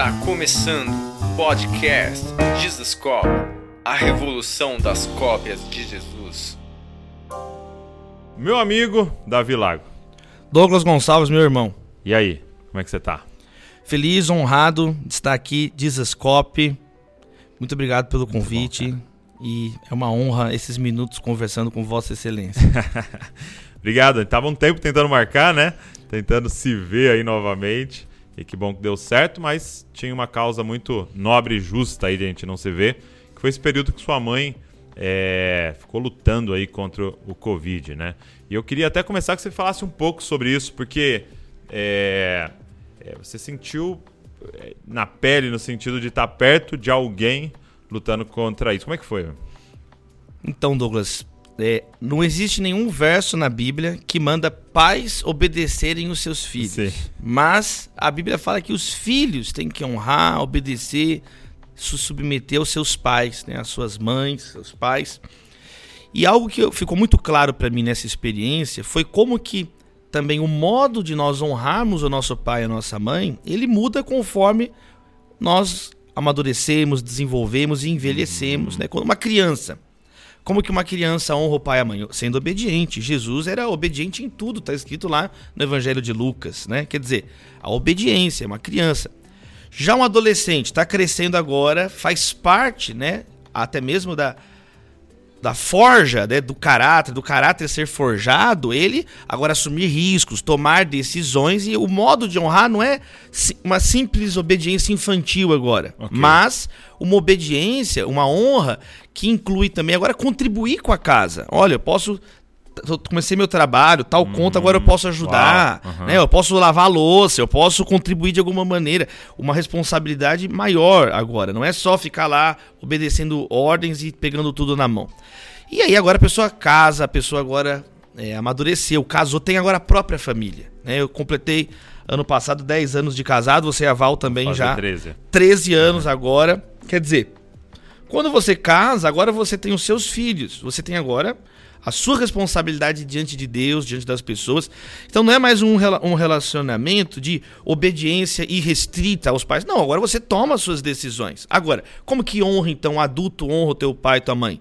Está começando o podcast Jesus Cop, a revolução das cópias de Jesus. Meu amigo Davi Lago. Douglas Gonçalves, meu irmão. E aí, como é que você tá? Feliz, honrado de estar aqui, Jesus Cop. Muito obrigado pelo convite. Bom, e é uma honra esses minutos conversando com Vossa Excelência. obrigado. Tava um tempo tentando marcar, né? Tentando se ver aí novamente. E que bom que deu certo, mas tinha uma causa muito nobre e justa aí gente não se ver, que foi esse período que sua mãe é, ficou lutando aí contra o Covid, né? E eu queria até começar que você falasse um pouco sobre isso, porque é, é, você sentiu é, na pele, no sentido de estar perto de alguém lutando contra isso. Como é que foi? Então, Douglas, é, não existe nenhum verso na Bíblia que manda pais obedecerem os seus filhos. Sim. Mas a Bíblia fala que os filhos têm que honrar, obedecer, se submeter aos seus pais, né, às suas mães, seus pais. E algo que ficou muito claro para mim nessa experiência foi como que também o modo de nós honrarmos o nosso pai e a nossa mãe, ele muda conforme nós amadurecemos, desenvolvemos e envelhecemos, né? Quando uma criança como que uma criança honra o pai e a mãe? Sendo obediente. Jesus era obediente em tudo, está escrito lá no Evangelho de Lucas, né? Quer dizer, a obediência, é uma criança. Já um adolescente está crescendo agora, faz parte, né? Até mesmo da, da forja, né, do caráter, do caráter ser forjado, ele agora assumir riscos, tomar decisões e o modo de honrar não é uma simples obediência infantil agora, okay. mas uma obediência, uma honra que inclui também agora contribuir com a casa. Olha, eu posso comecei meu trabalho, tal conta, agora eu posso ajudar, uhum. né? Eu posso lavar a louça, eu posso contribuir de alguma maneira. Uma responsabilidade maior agora. Não é só ficar lá obedecendo ordens e pegando tudo na mão. E aí agora a pessoa casa, a pessoa agora é, amadureceu, casou, tem agora a própria família. Né? Eu completei ano passado 10 anos de casado, você e a Val também já. 13. 13 anos uhum. agora. Quer dizer, quando você casa, agora você tem os seus filhos. Você tem agora a sua responsabilidade diante de Deus, diante das pessoas. Então não é mais um, um relacionamento de obediência irrestrita aos pais. Não, agora você toma as suas decisões. Agora, como que honra então adulto honra o teu pai e tua mãe?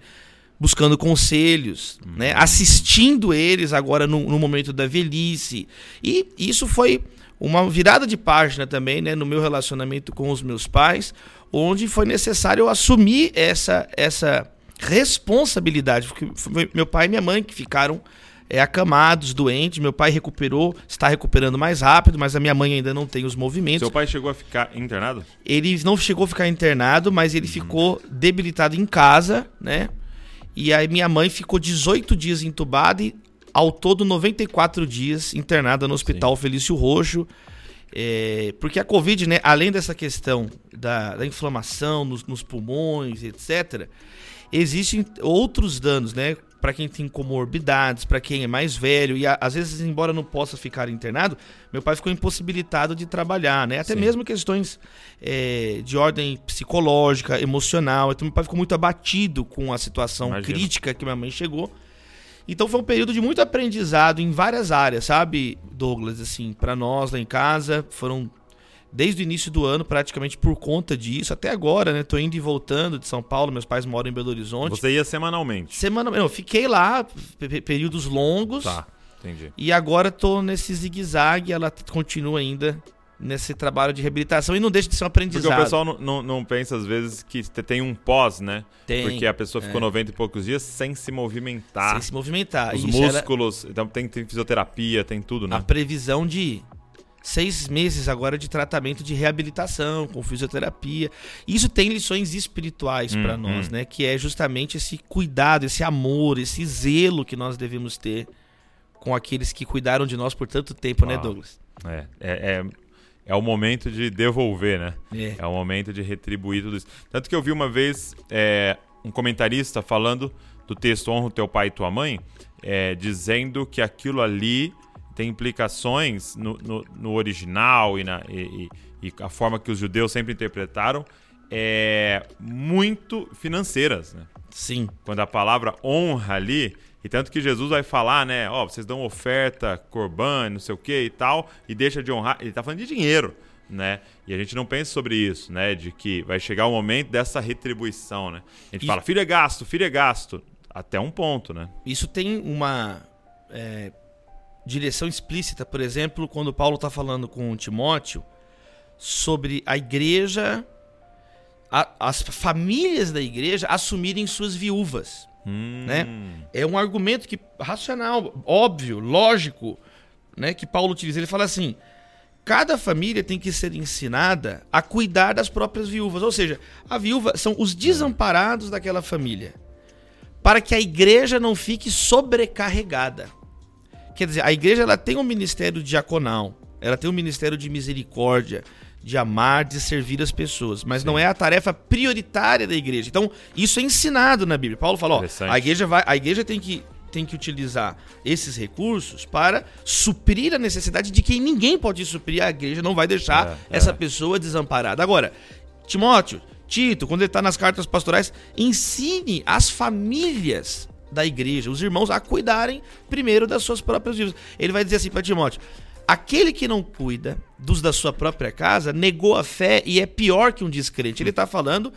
Buscando conselhos, né? Assistindo eles agora no, no momento da velhice. E isso foi uma virada de página também né, no meu relacionamento com os meus pais, onde foi necessário eu assumir essa, essa responsabilidade, porque foi meu pai e minha mãe que ficaram é, acamados, doentes. Meu pai recuperou, está recuperando mais rápido, mas a minha mãe ainda não tem os movimentos. Seu pai chegou a ficar internado? Ele não chegou a ficar internado, mas ele uhum. ficou debilitado em casa, né? E aí minha mãe ficou 18 dias entubada e ao todo 94 dias internada no Hospital Sim. Felício Roxo. É, porque a Covid, né, além dessa questão da, da inflamação nos, nos pulmões, etc., existem outros danos, né? Para quem tem comorbidades, para quem é mais velho e às vezes, embora não possa ficar internado, meu pai ficou impossibilitado de trabalhar, né? Até Sim. mesmo questões é, de ordem psicológica, emocional. Então, meu pai ficou muito abatido com a situação Imagina. crítica que minha mãe chegou. Então foi um período de muito aprendizado em várias áreas, sabe, Douglas? Assim, para nós lá em casa foram desde o início do ano, praticamente por conta disso, até agora, né? Tô indo e voltando de São Paulo, meus pais moram em Belo Horizonte. Você ia semanalmente? Semanalmente. Eu fiquei lá períodos longos. Tá, entendi. E agora tô nesse zigue-zague, ela continua ainda nesse trabalho de reabilitação e não deixa de ser um aprendizado. Porque o pessoal não, não, não pensa às vezes que tem um pós, né? Tem. Porque a pessoa ficou é. 90 e poucos dias sem se movimentar. Sem se movimentar. Os Isso músculos, era... então tem, tem fisioterapia, tem tudo, né? A previsão de seis meses agora de tratamento de reabilitação com fisioterapia. Isso tem lições espirituais hum, para nós, hum. né? Que é justamente esse cuidado, esse amor, esse zelo que nós devemos ter com aqueles que cuidaram de nós por tanto tempo, né, Douglas? É, é, é, é, o momento de devolver, né? É. é o momento de retribuir tudo isso. Tanto que eu vi uma vez é, um comentarista falando do texto Honra o teu pai e tua mãe, é, dizendo que aquilo ali tem implicações no, no, no original e, na, e, e, a forma que os judeus sempre interpretaram é muito financeiras, né? Sim. Quando a palavra honra ali, E tanto que Jesus vai falar, né? Ó, vocês dão oferta, corban, não sei o que e tal, e deixa de honrar. Ele tá falando de dinheiro, né? E a gente não pensa sobre isso, né? De que vai chegar o momento dessa retribuição, né? A gente e... fala, filho é gasto, filho é gasto. Até um ponto, né? Isso tem uma é, direção explícita, por exemplo, quando Paulo está falando com Timóteo sobre a igreja, a, as famílias da igreja assumirem suas viúvas. Hum. Né? É um argumento que racional, óbvio, lógico, né, que Paulo utiliza. Ele fala assim: cada família tem que ser ensinada a cuidar das próprias viúvas, ou seja, a viúva são os desamparados daquela família, para que a igreja não fique sobrecarregada. Quer dizer, a igreja ela tem um ministério diaconal, ela tem um ministério de misericórdia, de amar, de servir as pessoas, mas Sim. não é a tarefa prioritária da igreja. Então, isso é ensinado na Bíblia. Paulo falou, ó, a igreja vai, a igreja tem que tem que utilizar esses recursos para suprir a necessidade de quem ninguém pode suprir, a igreja não vai deixar é, essa é. pessoa desamparada. Agora, Timóteo, Tito, quando ele está nas cartas pastorais, ensine as famílias da igreja, os irmãos, a cuidarem primeiro das suas próprias vidas. Ele vai dizer assim para Timóteo: aquele que não cuida dos da sua própria casa negou a fé e é pior que um descrente. Ele está falando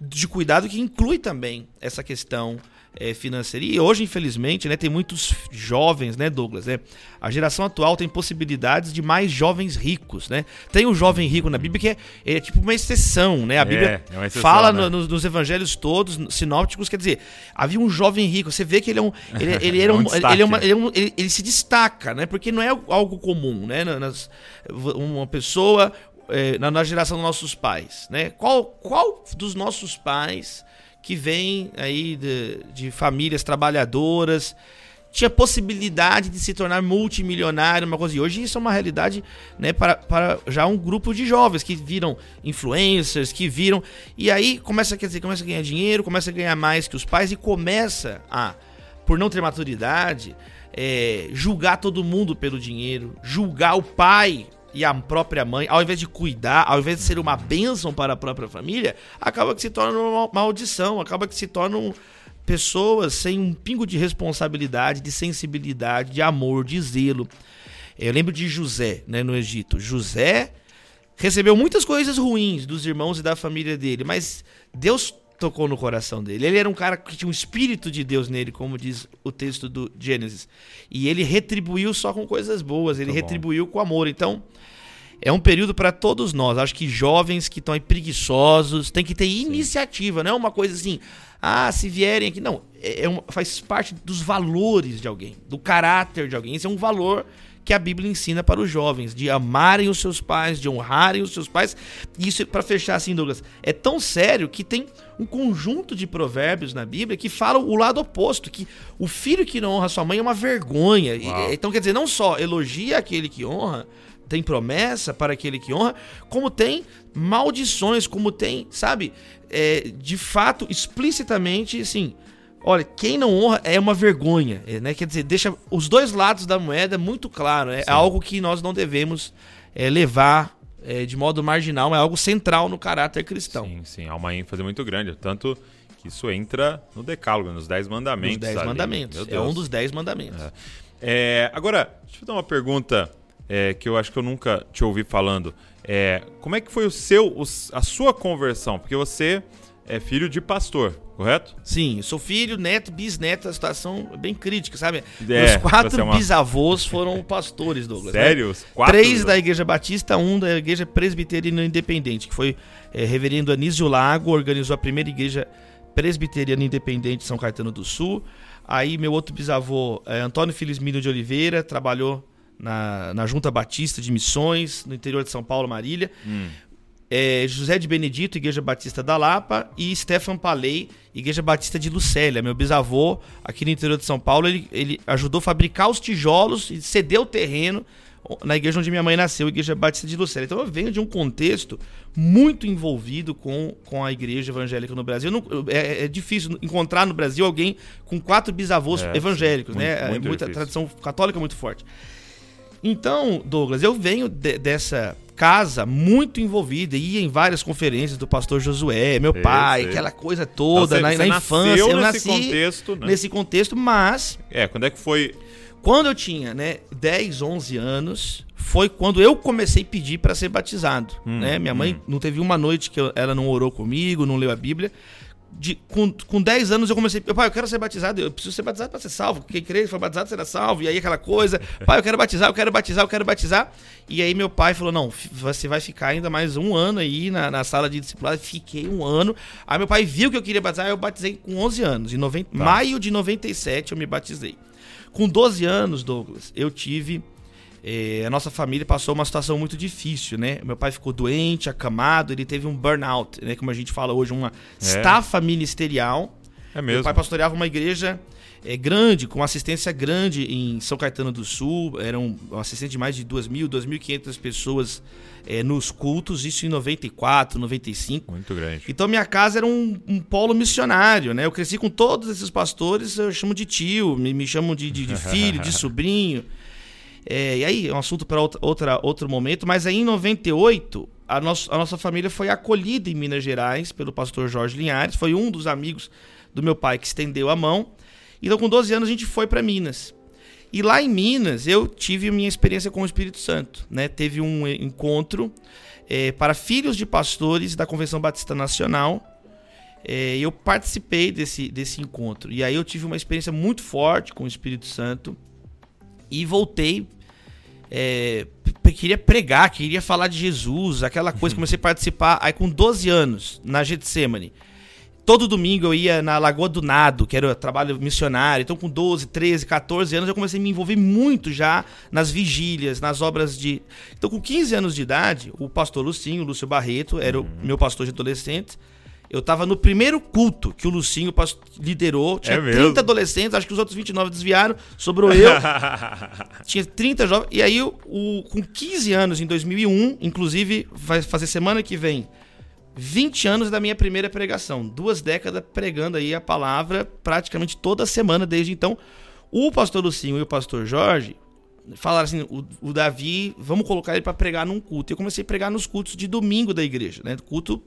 de cuidado que inclui também essa questão é, financeira. E hoje, infelizmente, né, tem muitos jovens, né, Douglas? Né? A geração atual tem possibilidades de mais jovens ricos, né? Tem um jovem rico na Bíblia que é, é tipo uma exceção, né? A é, Bíblia é, exceção, fala né? no, nos evangelhos todos, sinópticos, quer dizer, havia um jovem rico. Você vê que ele é um, ele, ele era é um, um ele, é uma, ele, é um, ele, ele, se destaca, né? Porque não é algo comum, né? Nas, uma pessoa é, na, na, geração dos nossos pais, né? Qual, qual dos nossos pais que vem aí de, de famílias trabalhadoras, tinha possibilidade de se tornar multimilionário, uma coisa. E hoje isso é uma realidade né, para, para já um grupo de jovens que viram influencers, que viram. E aí começa, quer dizer, começa a ganhar dinheiro, começa a ganhar mais que os pais e começa a, por não ter maturidade, é, julgar todo mundo pelo dinheiro, julgar o pai e a própria mãe, ao invés de cuidar, ao invés de ser uma bênção para a própria família, acaba que se torna uma maldição, acaba que se tornam pessoas sem um pingo de responsabilidade, de sensibilidade, de amor, de zelo. Eu lembro de José, né, no Egito. José recebeu muitas coisas ruins dos irmãos e da família dele, mas Deus tocou no coração dele. Ele era um cara que tinha um espírito de Deus nele, como diz o texto do Gênesis. E ele retribuiu só com coisas boas, ele retribuiu com amor. Então, é um período para todos nós. Acho que jovens que estão aí preguiçosos, tem que ter iniciativa, Sim. não é uma coisa assim, ah, se vierem aqui. Não, é, é uma, faz parte dos valores de alguém, do caráter de alguém. Esse é um valor que a Bíblia ensina para os jovens, de amarem os seus pais, de honrarem os seus pais. E isso, para fechar assim, Douglas, é tão sério que tem um conjunto de provérbios na Bíblia que falam o lado oposto, que o filho que não honra sua mãe é uma vergonha. Então, quer dizer, não só elogia aquele que honra, tem promessa para aquele que honra, como tem maldições, como tem, sabe, é, de fato, explicitamente, assim, olha, quem não honra é uma vergonha, é, né? Quer dizer, deixa os dois lados da moeda muito claro, é, algo que nós não devemos é, levar é, de modo marginal, é algo central no caráter cristão. Sim, sim, há uma ênfase muito grande, tanto que isso entra no decálogo, nos dez mandamentos. Nos dez ali. mandamentos, é um dos dez mandamentos. É. agora, deixa eu dar uma pergunta é, que eu acho que eu nunca te ouvi falando. É, como é que foi o seu, o, a sua conversão? Porque você é filho de pastor, correto? Sim, sou filho, neto, bisneto, a situação é bem crítica, sabe? É, Meus quatro uma... bisavôs foram pastores, Douglas. Né? Sério? Né? Quatro? Três da Igreja Batista, um da Igreja Presbiteriana Independente, que foi é, reverendo Anísio Lago, organizou a primeira igreja presbiteriana independente de São Caetano do Sul. Aí meu outro bisavô, é, Antônio Felizmino de Oliveira, trabalhou na, na Junta Batista de Missões, no interior de São Paulo, Marília. Hum. É, José de Benedito, Igreja Batista da Lapa, e Stefan Palei, Igreja Batista de Lucélia. Meu bisavô, aqui no interior de São Paulo, ele, ele ajudou a fabricar os tijolos e cedeu o terreno na igreja onde minha mãe nasceu, Igreja Batista de Lucélia. Então eu venho de um contexto muito envolvido com, com a igreja evangélica no Brasil. Não, é, é, difícil encontrar no Brasil alguém com quatro bisavôs é, evangélicos, muito, né? Muito Muita difícil. tradição católica muito forte. Então, Douglas, eu venho de, dessa casa muito envolvida, ia em várias conferências do pastor Josué, meu pai, sei. aquela coisa toda então, na, na infância. Eu nasci contexto, né? nesse contexto, mas. É, quando é que foi. Quando eu tinha, né, 10, 11 anos, foi quando eu comecei a pedir para ser batizado, hum, né? Minha mãe hum. não teve uma noite que eu, ela não orou comigo, não leu a Bíblia de, com, com 10 anos eu comecei, pai, eu quero ser batizado, eu preciso ser batizado para ser salvo. Quem crê foi batizado será salvo. E aí aquela coisa, pai, eu quero batizar, eu quero batizar, eu quero batizar. E aí meu pai falou: não, você vai ficar ainda mais um ano aí na, na sala de discipulado. Fiquei um ano. Aí meu pai viu que eu queria batizar, eu batizei com 11 anos. Em 90, tá. maio de 97 eu me batizei. Com 12 anos, Douglas, eu tive é, a nossa família passou uma situação muito difícil, né? Meu pai ficou doente, acamado, ele teve um burnout, né? Como a gente fala hoje, uma é. estafa ministerial. É mesmo. Meu pai pastoreava uma igreja é, grande, com assistência grande em São Caetano do Sul. Eram um assistente de mais de 2.000, 2.500 pessoas é, nos cultos, isso em 94, 95. Muito grande. Então minha casa era um, um, polo missionário, né? Eu cresci com todos esses pastores, eu chamo de tio, me, me chamam de, de, de filho, de sobrinho. É, e aí, é um assunto para outra, outro momento, mas aí em 98, a, nosso, a nossa família foi acolhida em Minas Gerais pelo pastor Jorge Linhares, foi um dos amigos do meu pai que estendeu a mão. Então, com 12 anos, a gente foi para Minas. E lá em Minas, eu tive minha experiência com o Espírito Santo. Né? Teve um encontro é, para filhos de pastores da Convenção Batista Nacional. É, eu participei desse, desse encontro. E aí eu tive uma experiência muito forte com o Espírito Santo. E voltei é, queria pregar, queria falar de Jesus, aquela coisa, uhum. comecei a participar, aí com 12 anos, na Getsemane. Todo domingo eu ia na Lagoa do Nado, que era o trabalho missionário. Então, com 12, 13, 14 anos, eu comecei a me envolver muito já nas vigílias, nas obras de. Então, com 15 anos de idade, o pastor Lucinho, o Lúcio Barreto, era o uhum. meu pastor de adolescentes eu tava no primeiro culto que o Lucinho liderou. Tinha é 30 adolescentes, acho que os outros 29 desviaram, sobrou eu. tinha 30 jovens. E aí, o, o, com 15 anos, em 2001, inclusive, vai fazer semana que vem 20 anos da minha primeira pregação. Duas décadas pregando aí a palavra praticamente toda semana desde então. O pastor Lucinho e o pastor Jorge falaram assim: o, o Davi, vamos colocar ele para pregar num culto. Eu comecei a pregar nos cultos de domingo da igreja, né? Culto,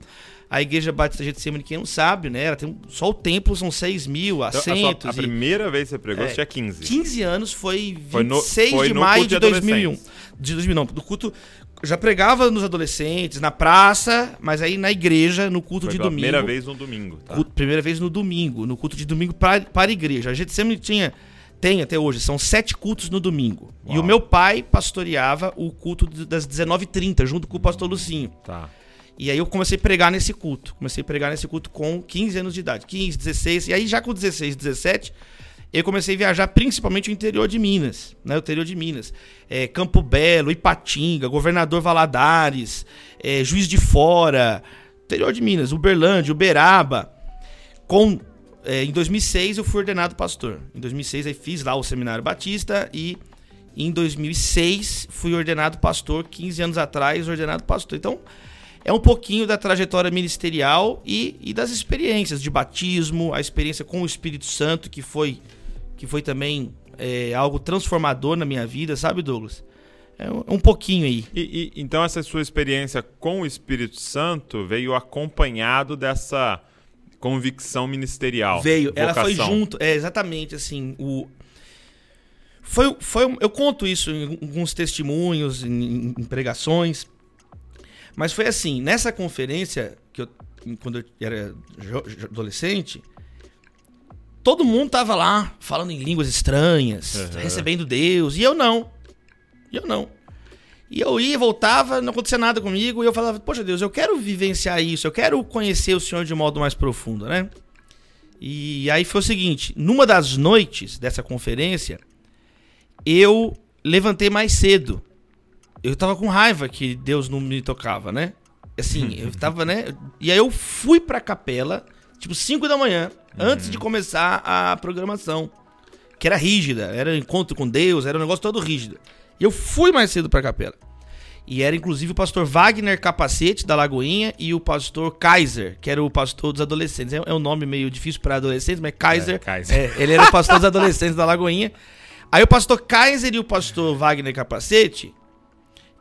a igreja Batista Getsemane, quem não sabe, né? Ela tem, só o templo são 6 mil assentos. Então, a, sua, a primeira vez que você pregou, é, você tinha 15. 15 anos foi 26 foi no, foi de maio de, de 2001. De 2000, não, do culto. Já pregava nos adolescentes, na praça, mas aí na igreja, no culto foi de domingo. Primeira vez no domingo, tá? Culto, primeira vez no domingo, no culto de domingo para, para a igreja. A Getsemane tinha tem até hoje, são sete cultos no domingo. Uau. E o meu pai pastoreava o culto das 19h30, junto com o pastor Lucinho. Tá. E aí eu comecei a pregar nesse culto. Comecei a pregar nesse culto com 15 anos de idade. 15, 16. E aí já com 16, 17, eu comecei a viajar principalmente o interior de Minas. Né? O interior de Minas. É, Campo Belo, Ipatinga, Governador Valadares, é, Juiz de Fora, interior de Minas, Uberlândia, Uberaba. Com é, em 2006 eu fui ordenado pastor. Em 2006 aí fiz lá o Seminário Batista e em 2006 fui ordenado pastor. 15 anos atrás, ordenado pastor. Então, é um pouquinho da trajetória ministerial e, e das experiências de batismo, a experiência com o Espírito Santo, que foi, que foi também é, algo transformador na minha vida, sabe, Douglas? É um, pouquinho aí. E, e, então, essa sua experiência com o Espírito Santo veio acompanhado dessa convicção ministerial. Veio, vocação. ela foi junto, é exatamente assim, o foi, foi eu conto isso em alguns testemunhos, em, em pregações, mas foi assim, nessa conferência que eu quando eu era adolescente, todo mundo tava lá falando em línguas estranhas, uhum. recebendo Deus, e eu não. E eu não. E eu ia, voltava, não acontecia nada comigo, e eu falava, poxa Deus, eu quero vivenciar isso, eu quero conhecer o Senhor de modo mais profundo, né? E aí foi o seguinte, numa das noites dessa conferência, eu levantei mais cedo. Eu tava com raiva que Deus não me tocava, né? Assim, eu tava, né? E aí eu fui pra capela, tipo 5 da manhã, antes de começar a programação. Que era rígida, era encontro com Deus, era um negócio todo rígido. E eu fui mais cedo pra capela. E era inclusive o pastor Wagner Capacete, da Lagoinha, e o pastor Kaiser, que era o pastor dos adolescentes. É, é um nome meio difícil para adolescentes, mas Kaiser. É, Kaiser. É, ele era o pastor dos adolescentes da Lagoinha. Aí o pastor Kaiser e o pastor Wagner Capacete,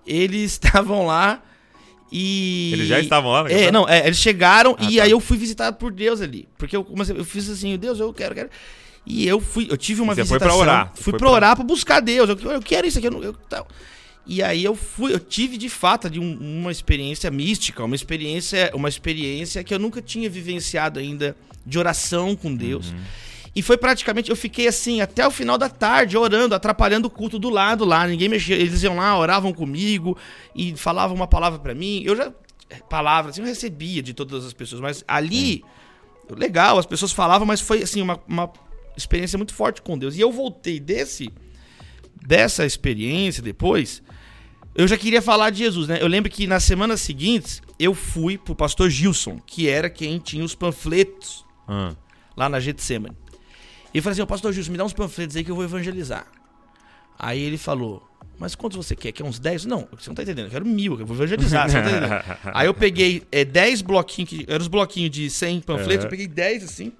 eles estavam lá e. Eles já estavam lá, né? É, não, é, eles chegaram ah, e tá. aí eu fui visitado por Deus ali. Porque eu comecei, eu fiz assim, Deus, eu quero, quero. E eu fui, eu tive uma Você visitação. Foi pra orar. Fui pra orar pra buscar Deus. Eu, eu quero isso aqui. Eu, eu, tal. E aí eu fui, eu tive de fato de um, uma experiência mística, uma experiência, uma experiência que eu nunca tinha vivenciado ainda de oração com Deus. Uhum. E foi praticamente, eu fiquei assim até o final da tarde orando, atrapalhando o culto do lado lá, ninguém mexia, eles iam lá, oravam comigo e falavam uma palavra para mim. Eu já palavras assim, eu recebia de todas as pessoas, mas ali legal, as pessoas falavam, mas foi assim uma, uma experiência muito forte com Deus. E eu voltei desse dessa experiência depois, eu já queria falar de Jesus, né? Eu lembro que nas semanas seguintes eu fui pro pastor Gilson, que era quem tinha os panfletos ah. lá na Getsemane. E eu falei assim, pastor Gilson, me dá uns panfletos aí que eu vou evangelizar. Aí ele falou, mas quantos você quer? Quer uns 10? Não, você não tá entendendo, eu quero mil, eu vou evangelizar, você não tá entendendo. aí eu peguei é, 10 bloquinhos, que eram os bloquinhos de 100 panfletos, uhum. eu peguei 10 assim,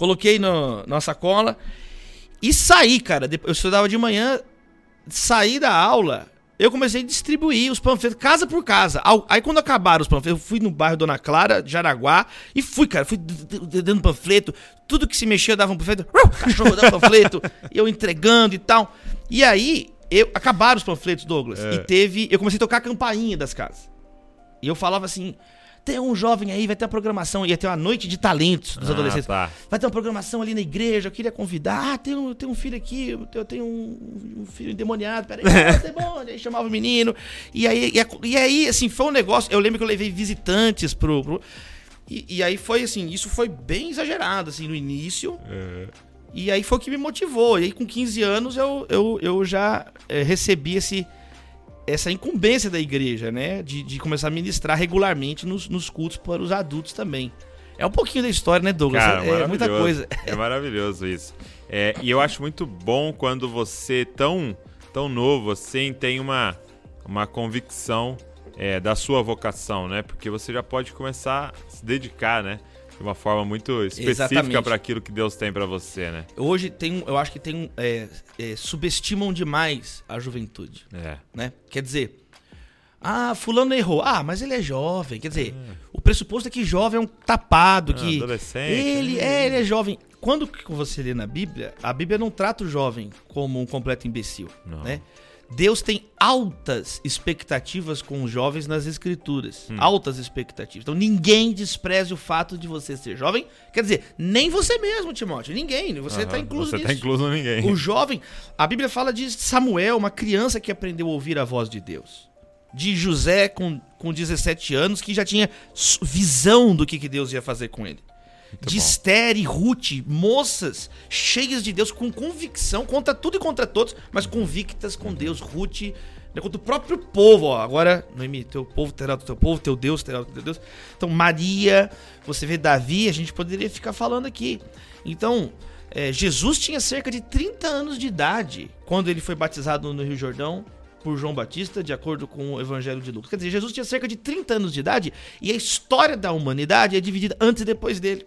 coloquei no, na sacola e saí, cara. Eu estudava de manhã, saí da aula, eu comecei a distribuir os panfletos casa por casa. Aí quando acabaram os panfletos, eu fui no bairro Dona Clara, Jaraguá, e fui, cara, fui dando panfleto, tudo que se mexia dava um panfleto, cachorro dava panfleto, eu entregando e tal. E aí, eu acabaram os panfletos, Douglas, é. e teve, eu comecei a tocar a campainha das casas. E eu falava assim: tem um jovem aí, vai ter uma programação, ia ter uma noite de talentos dos ah, adolescentes. Tá. Vai ter uma programação ali na igreja, eu queria convidar. Ah, tem um, tem um filho aqui, eu tenho um, um filho endemoniado, peraí, é bom. Aí chamava o menino. E aí, e, e, aí, assim, foi um negócio. Eu lembro que eu levei visitantes pro. pro e, e, aí foi assim, isso foi bem exagerado, assim, no início. É. E aí foi o que me motivou. E aí, com 15 anos, eu, eu, eu já é, recebi esse essa incumbência da igreja, né? De, de começar a ministrar regularmente nos, nos, cultos para os adultos também. É um pouquinho da história, né, Douglas? Cara, é, é muita coisa. É maravilhoso isso. É, e eu acho muito bom quando você, tão, tão novo assim, tem uma, uma convicção é, da sua vocação, né? Porque você já pode começar a se dedicar, né? De uma forma muito específica para aquilo que Deus tem para você, né? Hoje tem, eu acho que tem é, é, subestimam demais a juventude, é. né? Quer dizer, ah, fulano errou. Ah, mas ele é jovem. Quer dizer, é. o pressuposto é que jovem é um tapado, ah, que adolescente, ele né? é, ele é jovem. Quando você lê na Bíblia, a Bíblia não trata o jovem como um completo imbecil, não. né? Deus tem altas expectativas com os jovens nas escrituras. Hum. Altas expectativas. Então ninguém despreze o fato de você ser jovem. Quer dizer, nem você mesmo, Timóteo. Ninguém. Você está uhum, incluso você tá nisso. Você está incluso ninguém. O jovem. A Bíblia fala de Samuel, uma criança que aprendeu a ouvir a voz de Deus. De José com, com 17 anos, que já tinha visão do que, que Deus ia fazer com ele. Muito de Esther e Ruth, moças cheias de Deus, com convicção, contra tudo e contra todos, mas convictas com Deus. Ruth, né, contra o próprio povo, ó, agora, Noemi, teu povo terá o teu povo, teu Deus terá o teu Deus. Então, Maria, você vê Davi, a gente poderia ficar falando aqui. Então, é, Jesus tinha cerca de 30 anos de idade quando ele foi batizado no Rio Jordão por João Batista, de acordo com o Evangelho de Lucas. Quer dizer, Jesus tinha cerca de 30 anos de idade e a história da humanidade é dividida antes e depois dele.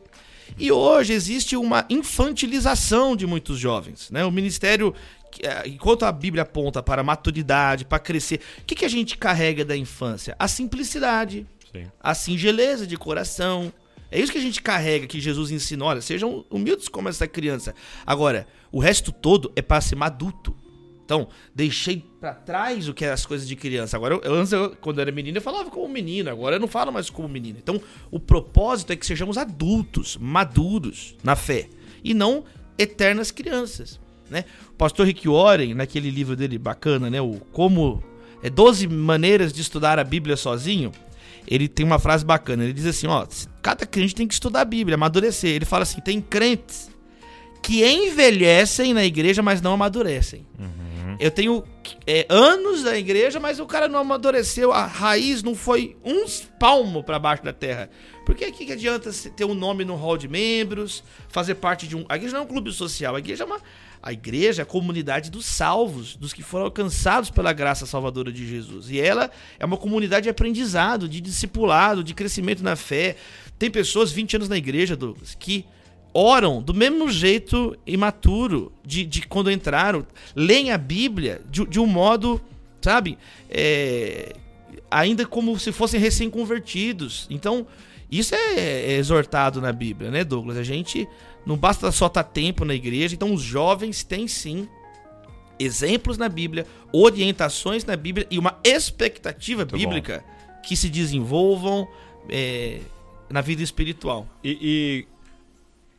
E hoje existe uma infantilização de muitos jovens. Né? O ministério, é, enquanto a Bíblia aponta para a maturidade, para crescer, o que, que a gente carrega da infância? A simplicidade, Sim. a singeleza de coração. É isso que a gente carrega, que Jesus ensinou. Olha, sejam humildes como essa criança. Agora, o resto todo é para ser adulto. Então, deixei para trás o que é as coisas de criança. Agora, eu, antes, eu, quando eu era menino, eu falava como menino. Agora eu não falo mais como menino. Então, o propósito é que sejamos adultos, maduros na fé. E não eternas crianças. Né? O pastor Rick Warren, naquele livro dele bacana, né? O Como... É 12 maneiras de estudar a Bíblia sozinho. Ele tem uma frase bacana. Ele diz assim, ó... Cada crente tem que estudar a Bíblia, amadurecer. Ele fala assim, tem crentes que envelhecem na igreja, mas não amadurecem. Uhum. Eu tenho é, anos na igreja, mas o cara não amadureceu, a raiz não foi uns palmo para baixo da terra. Porque aqui que adianta ter um nome no hall de membros, fazer parte de um. A igreja não é um clube social, a igreja é uma. A igreja é a comunidade dos salvos, dos que foram alcançados pela graça salvadora de Jesus. E ela é uma comunidade de aprendizado, de discipulado, de crescimento na fé. Tem pessoas 20 anos na igreja, Douglas, que oram do mesmo jeito imaturo de, de quando entraram, leem a Bíblia de, de um modo sabe? É, ainda como se fossem recém-convertidos. Então, isso é, é, exortado na Bíblia, né, Douglas? A gente não basta só estar tá tempo na igreja, então os jovens têm sim exemplos na Bíblia, orientações na Bíblia e uma expectativa Muito bíblica bom. que se desenvolvam é, na vida espiritual. E, e,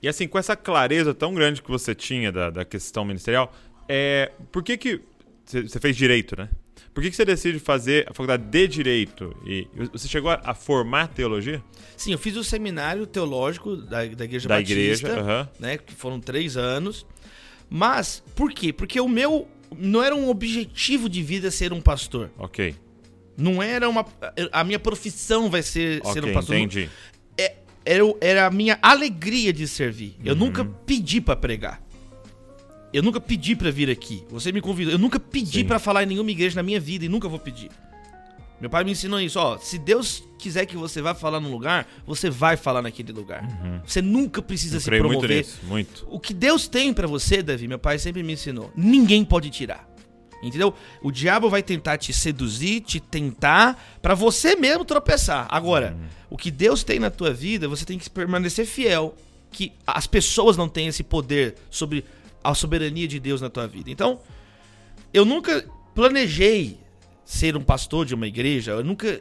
e, assim, com essa clareza tão grande que você tinha da, da questão ministerial, é, por que que você fez direito, né? Por que, que você decide fazer a faculdade de Direito? E você chegou a, a formar teologia? Sim, eu fiz o seminário teológico da, da Igreja da Batista, igreja, né, que foram três anos. Mas, por quê? Porque o meu não era um objetivo de vida ser um pastor. Ok. Não era uma. A minha profissão vai ser okay, ser um pastor. Entendi. É, era, era a minha alegria de servir. Eu uhum. nunca pedi para pregar. Eu nunca pedi para vir aqui. Você me convidou. Eu nunca pedi para falar em nenhuma igreja na minha vida e nunca vou pedir. Meu pai me ensinou isso, ó. Se Deus quiser que você vá falar num lugar, você vai falar naquele lugar. Uhum. Você nunca precisa Eu se promover. Muito, nisso, muito. O que Deus tem para você, Davi, meu pai sempre me ensinou. Ninguém pode tirar. Entendeu? O diabo vai tentar te seduzir, te tentar para você mesmo tropeçar. Agora, o que Deus tem na tua vida, você tem que permanecer fiel, que as pessoas não têm esse poder sobre a soberania de Deus na tua vida. Então, eu nunca planejei ser um pastor de uma igreja, eu nunca,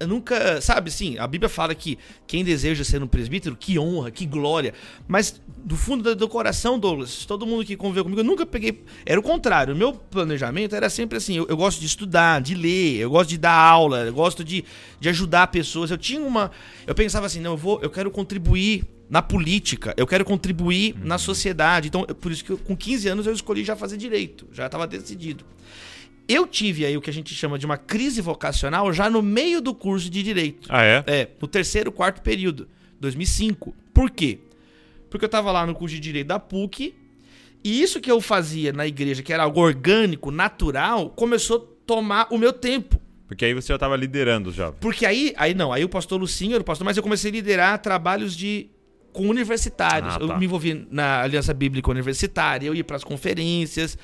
eu nunca, sabe assim, a Bíblia fala que quem deseja ser um presbítero, que honra, que glória, mas do fundo do, do coração, Douglas, todo mundo que conviveu comigo, eu nunca peguei, era o contrário, o meu planejamento era sempre assim, eu, eu, gosto de estudar, de ler, eu gosto de dar aula, eu gosto de, de ajudar pessoas, eu tinha uma, eu pensava assim, não, eu vou, eu quero contribuir na política, eu quero contribuir uhum. na sociedade. Então, por isso que eu, com 15 anos eu escolhi já fazer direito, já estava decidido. Eu tive aí o que a gente chama de uma crise vocacional já no meio do curso de direito. Ah, é? É, no terceiro, quarto período, 2005. Por quê? Porque eu estava lá no curso de direito da PUC e isso que eu fazia na igreja, que era algo orgânico, natural, começou a tomar o meu tempo. Porque aí você já estava liderando já. Porque aí, aí não, aí o pastor Lucinho era o pastor, mas eu comecei a liderar trabalhos de com universitários. Ah, tá. Eu me envolvi na Aliança Bíblica Universitária, eu ia para as conferências.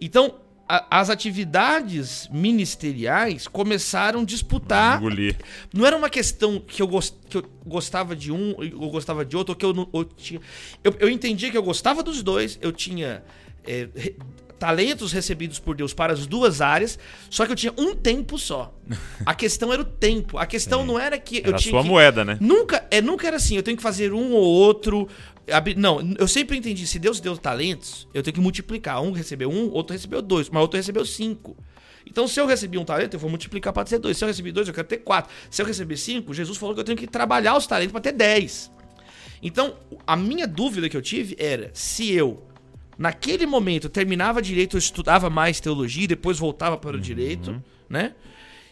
Então, a, as atividades ministeriais começaram a disputar. Engolir. Não era uma questão que eu, gost, que eu gostava de um ou gostava de outro, ou que eu não. Eu, tinha, eu, eu entendia que eu gostava dos dois, eu tinha. É, talentos recebidos por Deus para as duas áreas, só que eu tinha um tempo só. A questão era o tempo. A questão não era que era eu tinha a sua que... moeda, né? Nunca, é, nunca era assim, eu tenho que fazer um ou outro. Não, eu sempre entendi, se Deus deu talentos, eu tenho que multiplicar. Um recebeu um, outro recebeu dois, mas outro recebeu cinco. Então, se eu recebi um talento, eu vou multiplicar para ter dois. Se eu recebi dois, eu quero ter quatro. Se eu receber cinco, Jesus falou que eu tenho que trabalhar os talentos para ter dez. Então, a minha dúvida que eu tive era se eu naquele momento terminava direito, eu estudava mais teologia e depois voltava para o uhum. direito, né?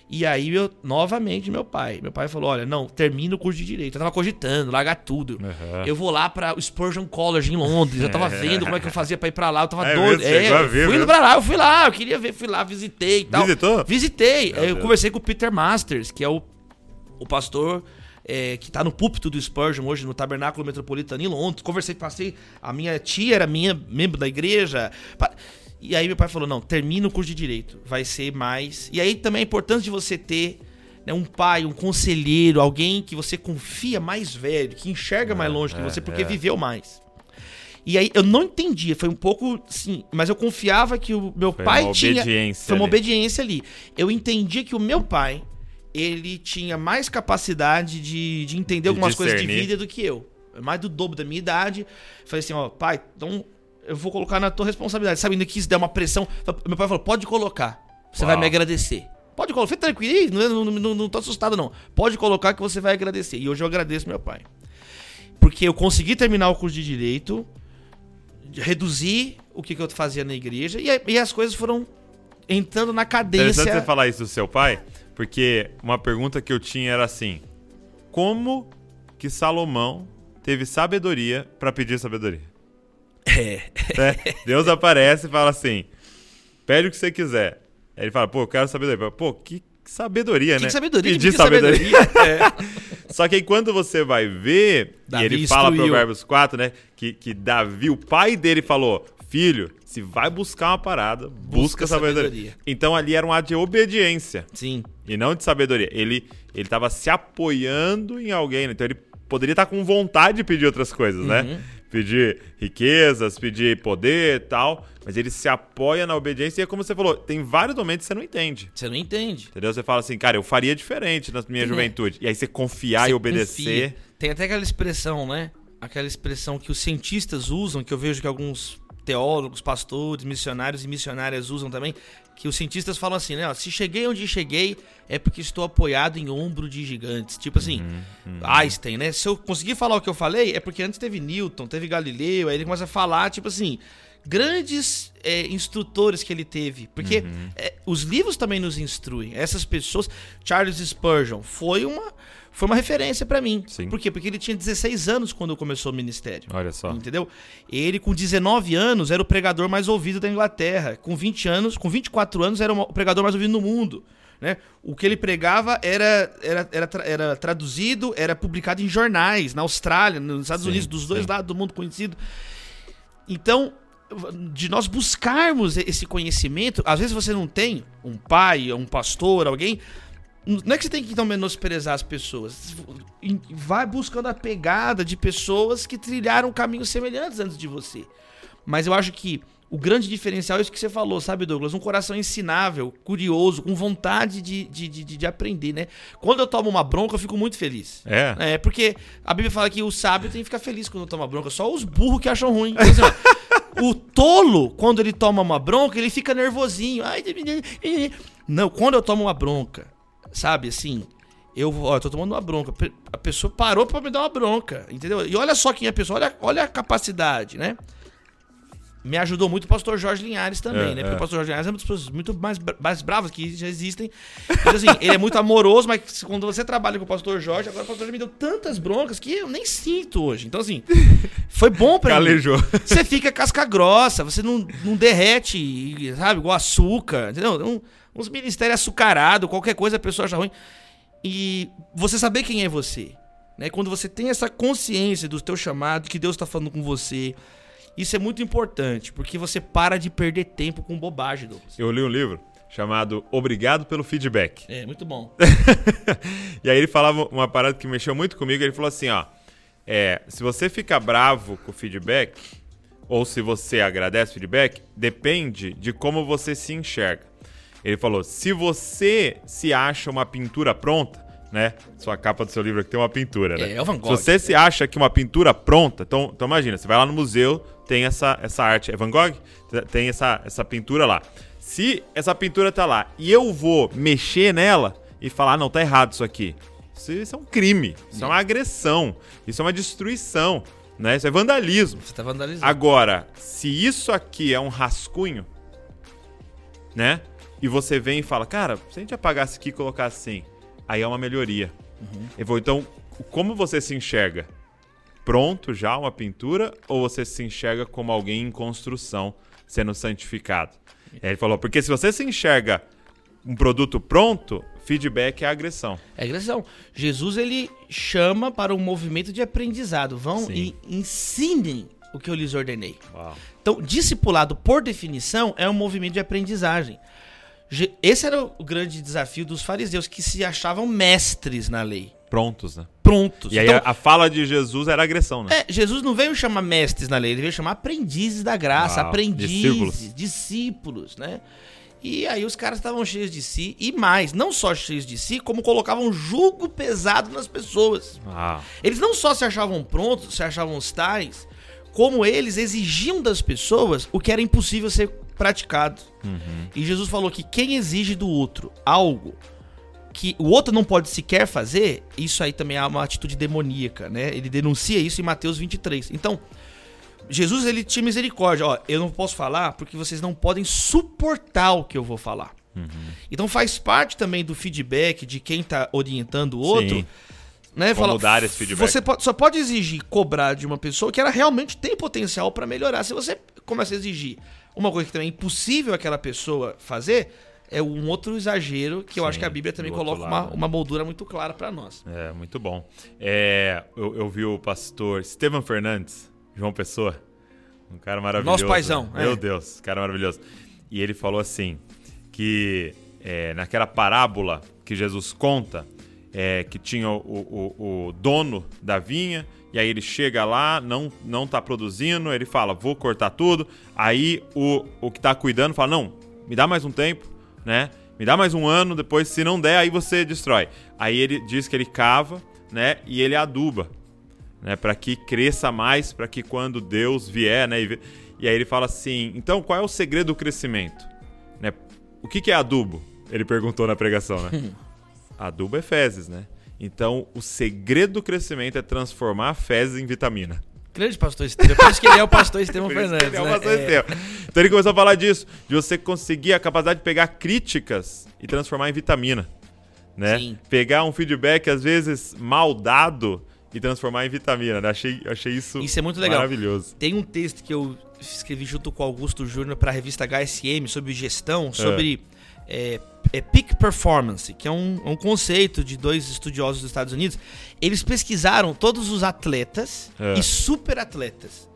E aí, eu, novamente, meu pai. Meu pai falou: olha, não, termina o curso de direito. Eu tava cogitando, largar tudo. Uhum. Eu vou lá para o Spurgeon College em Londres. Eu tava vendo como é que eu fazia para ir para lá. Eu tava é doido. Mesmo, é, ver, fui para lá, eu fui lá, eu queria ver, fui lá, visitei e tal. Visitou? Visitei. eu Deus. conversei com o Peter Masters, que é o, o pastor é, que está no púlpito do Spurgeon hoje no Tabernáculo Metropolitano em Londres. Conversei, passei. A minha tia era minha membro da igreja. E aí meu pai falou: não, termina o curso de direito. Vai ser mais. E aí também é importante de você ter né, um pai, um conselheiro, alguém que você confia mais velho, que enxerga mais longe é, que você, porque é. viveu mais. E aí eu não entendia, foi um pouco sim, mas eu confiava que o meu foi pai uma tinha. Obediência foi uma ali. obediência ali. Eu entendia que o meu pai ele tinha mais capacidade de, de entender de algumas discernir. coisas de vida do que eu. Mais do dobro da minha idade. Falei assim, ó, pai, então eu vou colocar na tua responsabilidade. Sabendo que isso der uma pressão. Meu pai falou, pode colocar. Você Uau. vai me agradecer. Pode colocar. Fique tranquilo, não, não, não, não tô assustado, não. Pode colocar que você vai agradecer. E hoje eu agradeço meu pai. Porque eu consegui terminar o curso de Direito, reduzir o que, que eu fazia na igreja, e, e as coisas foram entrando na cadência. Interessante você falar isso do seu pai, porque uma pergunta que eu tinha era assim: como que Salomão teve sabedoria para pedir sabedoria? É. é. Deus aparece e fala assim: pede o que você quiser. Aí ele fala, pô, eu quero sabedoria. Pô, que sabedoria, que né? Que sabedoria, Pedir que sabedoria. sabedoria. é. Só que aí quando você vai ver, Davi e ele fala Provérbios 4, né? Que, que Davi, o pai dele, falou: Filho, se vai buscar uma parada, busca, busca sabedoria. sabedoria. Então ali era um ato de obediência. Sim. E não de sabedoria. Ele ele estava se apoiando em alguém, né? então ele poderia estar com vontade de pedir outras coisas, né? uhum. né? Pedir riquezas, pedir poder tal, mas ele se apoia na obediência e é como você falou, tem vários momentos que você não entende. Você não entende. Entendeu? Você fala assim, cara, eu faria diferente na minha juventude. E aí você confiar você e obedecer. Confia. Tem até aquela expressão, né? Aquela expressão que os cientistas usam, que eu vejo que alguns teólogos, pastores, missionários e missionárias usam também, que os cientistas falam assim, né? Ó, se cheguei onde cheguei é porque estou apoiado em ombro de gigantes. Tipo assim, uhum, uhum. Einstein, né? Se eu conseguir falar o que eu falei, é porque antes teve Newton, teve Galileu, aí ele começa a falar, tipo assim, grandes é, instrutores que ele teve. Porque uhum. Os livros também nos instruem. Essas pessoas. Charles Spurgeon foi uma foi uma referência para mim. Sim. Por quê? Porque ele tinha 16 anos quando começou o ministério. Olha só. Entendeu? Ele, com 19 anos, era o pregador mais ouvido da Inglaterra. Com 20 anos, com 24 anos, era o pregador mais ouvido no mundo. Né? O que ele pregava era, era, era, era traduzido, era publicado em jornais, na Austrália, nos Estados sim, Unidos, dos dois sim. lados do mundo conhecido. Então, de nós buscarmos esse conhecimento, às vezes você não tem um pai, um pastor, alguém não é que você tem que então menosprezar as pessoas. Vai buscando a pegada de pessoas que trilharam caminhos semelhantes antes de você. Mas eu acho que o grande diferencial é isso que você falou, sabe, Douglas? Um coração ensinável, curioso, com vontade de, de, de, de, aprender, né? Quando eu tomo uma bronca, eu fico muito feliz. É. É, porque a Bíblia fala que o sábio tem que ficar feliz quando toma bronca. Só os burros que acham ruim. Então, assim, o tolo, quando ele toma uma bronca, ele fica nervosinho. Ai, não, quando eu tomo uma bronca Sabe, assim, eu, ó, eu tô tomando uma bronca. A pessoa parou para me dar uma bronca, entendeu? E olha só quem é a pessoa, olha, olha a capacidade, né? Me ajudou muito o pastor Jorge Linhares também, é, né? Porque é. o pastor Jorge Linhares é uma das pessoas muito mais, mais bravas que já existem. Então, assim, ele é muito amoroso, mas quando você trabalha com o pastor Jorge, agora o pastor Jorge me deu tantas broncas que eu nem sinto hoje. Então, assim, foi bom pra Calejou. mim. Você fica casca grossa, você não, não derrete, sabe, igual açúcar, entendeu? Não, uns ministérios açucarados, qualquer coisa a pessoa acha ruim. E você saber quem é você. Né? Quando você tem essa consciência do teu chamado, que Deus está falando com você, isso é muito importante, porque você para de perder tempo com bobagem, Douglas. Eu li um livro chamado Obrigado pelo Feedback. É, muito bom. e aí ele falava uma parada que mexeu muito comigo, ele falou assim, ó, é, se você fica bravo com o feedback, ou se você agradece o feedback, depende de como você se enxerga. Ele falou: se você se acha uma pintura pronta, né? Sua capa do seu livro aqui tem uma pintura, né? É, é o Van Gogh. Se você se acha que uma pintura pronta, então, então imagina, você vai lá no museu, tem essa, essa arte. É Van Gogh? Tem essa, essa pintura lá. Se essa pintura tá lá e eu vou mexer nela e falar, ah, não, tá errado isso aqui. Isso, isso é um crime, isso é uma agressão, isso é uma destruição, né? Isso é vandalismo. Você tá vandalizando. Agora, se isso aqui é um rascunho, né? e você vem e fala, cara, se a gente apagasse aqui e colocasse assim, aí é uma melhoria. Uhum. Eu vou, então, como você se enxerga? Pronto já uma pintura ou você se enxerga como alguém em construção sendo santificado? Ele falou, porque se você se enxerga um produto pronto, feedback é agressão. É agressão. Jesus ele chama para um movimento de aprendizado. Vão Sim. e ensinem o que eu lhes ordenei. Uau. Então, discipulado, por definição, é um movimento de aprendizagem. Esse era o grande desafio dos fariseus, que se achavam mestres na lei. Prontos, né? Prontos. E aí então, a, fala de Jesus era agressão, né? É, Jesus não veio chamar mestres na lei, ele veio chamar aprendizes da graça, Uau, aprendizes, discípulos. discípulos, né? E aí os caras estavam cheios de si, e mais, não só cheios de si, como colocavam jugo pesado nas pessoas. Eles não só se achavam prontos, se achavam os tais, como eles exigiam das pessoas o que era impossível ser praticado. Uhum. E Jesus falou que quem exige do outro algo que o outro não pode sequer fazer, isso aí também é uma atitude demoníaca, né? Ele denuncia isso em Mateus 23. Então, Jesus ele tinha misericórdia, ó, eu não posso falar porque vocês não podem suportar o que eu vou falar. Uhum. Então faz parte também do feedback de quem está orientando o outro. Sim. Né, Como fala, dar esse feedback. Você só pode exigir cobrar de uma pessoa que ela realmente tem potencial para melhorar. Se você começa a exigir uma coisa que também é impossível aquela pessoa fazer é um outro exagero que eu Sim, acho que a Bíblia também coloca uma, uma moldura muito clara para nós. É, muito bom. É, eu, eu vi o pastor Estevam Fernandes, João Pessoa, Um cara maravilhoso. Nosso paizão. Meu é. Deus, cara maravilhoso. E ele falou assim, que é, naquela parábola que Jesus conta, é, que tinha o, o, o, dono da vinha, e aí ele chega lá, não, não tá produzindo, ele fala, vou cortar tudo. Aí o, o que tá cuidando fala, não, me dá mais um tempo, né? Me dá mais um ano, depois, se não der, aí você destrói. Aí ele diz que ele cava, né? E ele aduba, né? Para que cresça mais, para que quando Deus vier, né? E, e, aí ele fala assim: então qual é o segredo do crescimento? Né? O que, que é adubo? Ele perguntou na pregação, né? adubo é fezes, né? Então o segredo do crescimento é transformar fezes em vitamina. Grande pastor Estevam. Por isso que ele é o pastor Estevam Fernandes. Ele é o né? pastor é. Estevam. Então ele começou a falar disso, de você conseguir a capacidade de pegar críticas e transformar em vitamina. Né? Sim. Pegar um feedback, às vezes, mal dado e transformar em vitamina. Né? Achei, achei isso, isso é muito legal. maravilhoso. Tem um texto que eu escrevi junto com o Augusto Júnior para a revista HSM sobre gestão, sobre. É é, é Peak Performance, que é um, um, conceito de dois estudiosos dos Estados Unidos. Eles pesquisaram todos os atletas é. e super atletas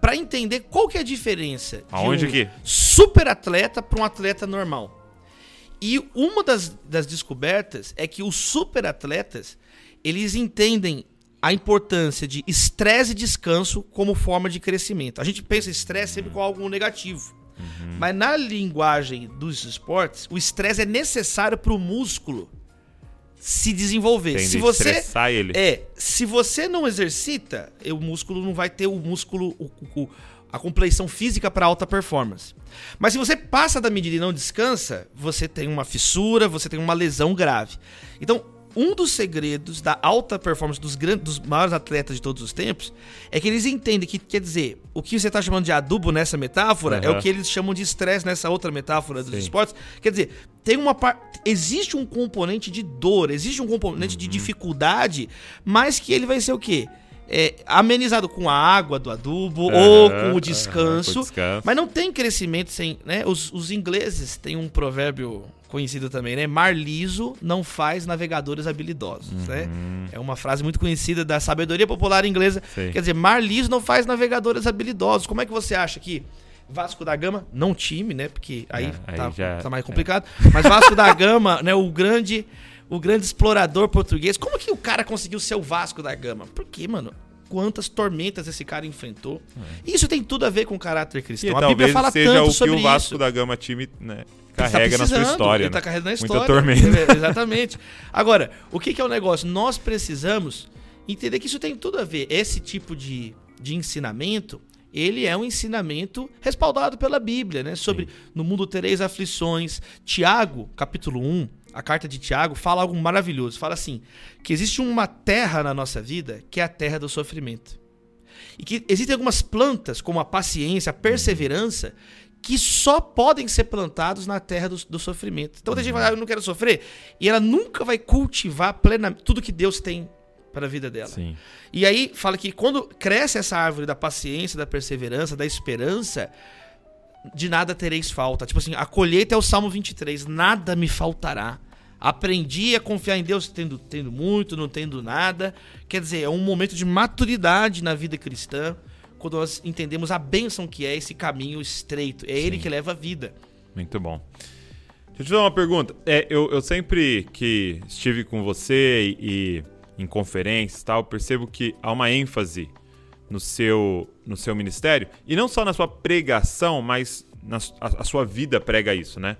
para entender qual que é a diferença Aonde de um aqui? super atleta para um atleta normal. E uma das, das descobertas é que os super atletas eles entendem a importância de estresse e descanso como forma de crescimento. A gente pensa estresse sempre como algo negativo. Uhum. Mas na linguagem dos esportes, o estresse é necessário para o músculo se desenvolver. Entendi, se você ele. é, se você não exercita, o músculo não vai ter o músculo o, o, a compleição física para alta performance. Mas se você passa da medida e não descansa, você tem uma fissura, você tem uma lesão grave. Então, um dos segredos da alta performance dos, grandes, dos maiores atletas de todos os tempos é que eles entendem que, quer dizer, o que você está chamando de adubo nessa metáfora uhum. é o que eles chamam de estresse nessa outra metáfora dos Sim. esportes. Quer dizer, tem uma existe um componente de dor, existe um componente uhum. de dificuldade, mas que ele vai ser o quê? É, amenizado com a água do adubo uhum, ou com o descanso, uhum, descanso, mas não tem crescimento sem. Né? Os, os ingleses têm um provérbio conhecido também, né? Mar liso não faz navegadores habilidosos, né? uhum. né? É uma frase muito conhecida da sabedoria popular inglesa. Sim. Quer dizer, mar liso não faz navegadores habilidosos. Como é que você acha que Vasco da Gama, não time, né? Porque aí, é, tá, já, tá, mais complicado. É. Mas Vasco da Gama, né? O grande, o grande explorador português. Como que o cara conseguiu ser o Vasco da Gama? Porque, mano, quantas tormentas esse cara enfrentou. É. Isso tem tudo a ver com o caráter cristão. E a Bíblia fala seja tanto o que o Vasco isso. da Gama time, né? carrega tá na sua história. Ele tá né? carregando na história. Muita tormenta. Exatamente. Agora, o que, que é o negócio? Nós precisamos entender que isso tem tudo a ver. Esse tipo de, de ensinamento, ele é um ensinamento respaldado pela Bíblia, né? Sobre Sim. no mundo tereis aflições. Tiago, capítulo 1, a carta de Tiago, fala algo maravilhoso. Fala assim: que existe uma terra na nossa vida que é a terra do sofrimento. E que existem algumas plantas, como a paciência, a perseverança, que só podem ser plantados na terra do, do sofrimento. Então, uhum. a gente fala, ah, eu não quero sofrer. E ela nunca vai cultivar plenamente tudo que Deus tem para a vida dela. Sim. E aí fala que quando cresce essa árvore da paciência, da perseverança, da esperança, de nada tereis falta. Tipo assim, a colheita é o Salmo 23, nada me faltará. Aprendi a confiar em Deus tendo, tendo muito, não tendo nada. Quer dizer, é um momento de maturidade na vida cristã quando nós entendemos a bênção que é esse caminho estreito. É Sim. ele que leva a vida. Muito bom. Deixa eu te dar uma pergunta. É, eu, eu sempre que estive com você e, e em conferências tal, percebo que há uma ênfase no seu, no seu ministério, e não só na sua pregação, mas na, a, a sua vida prega isso, né?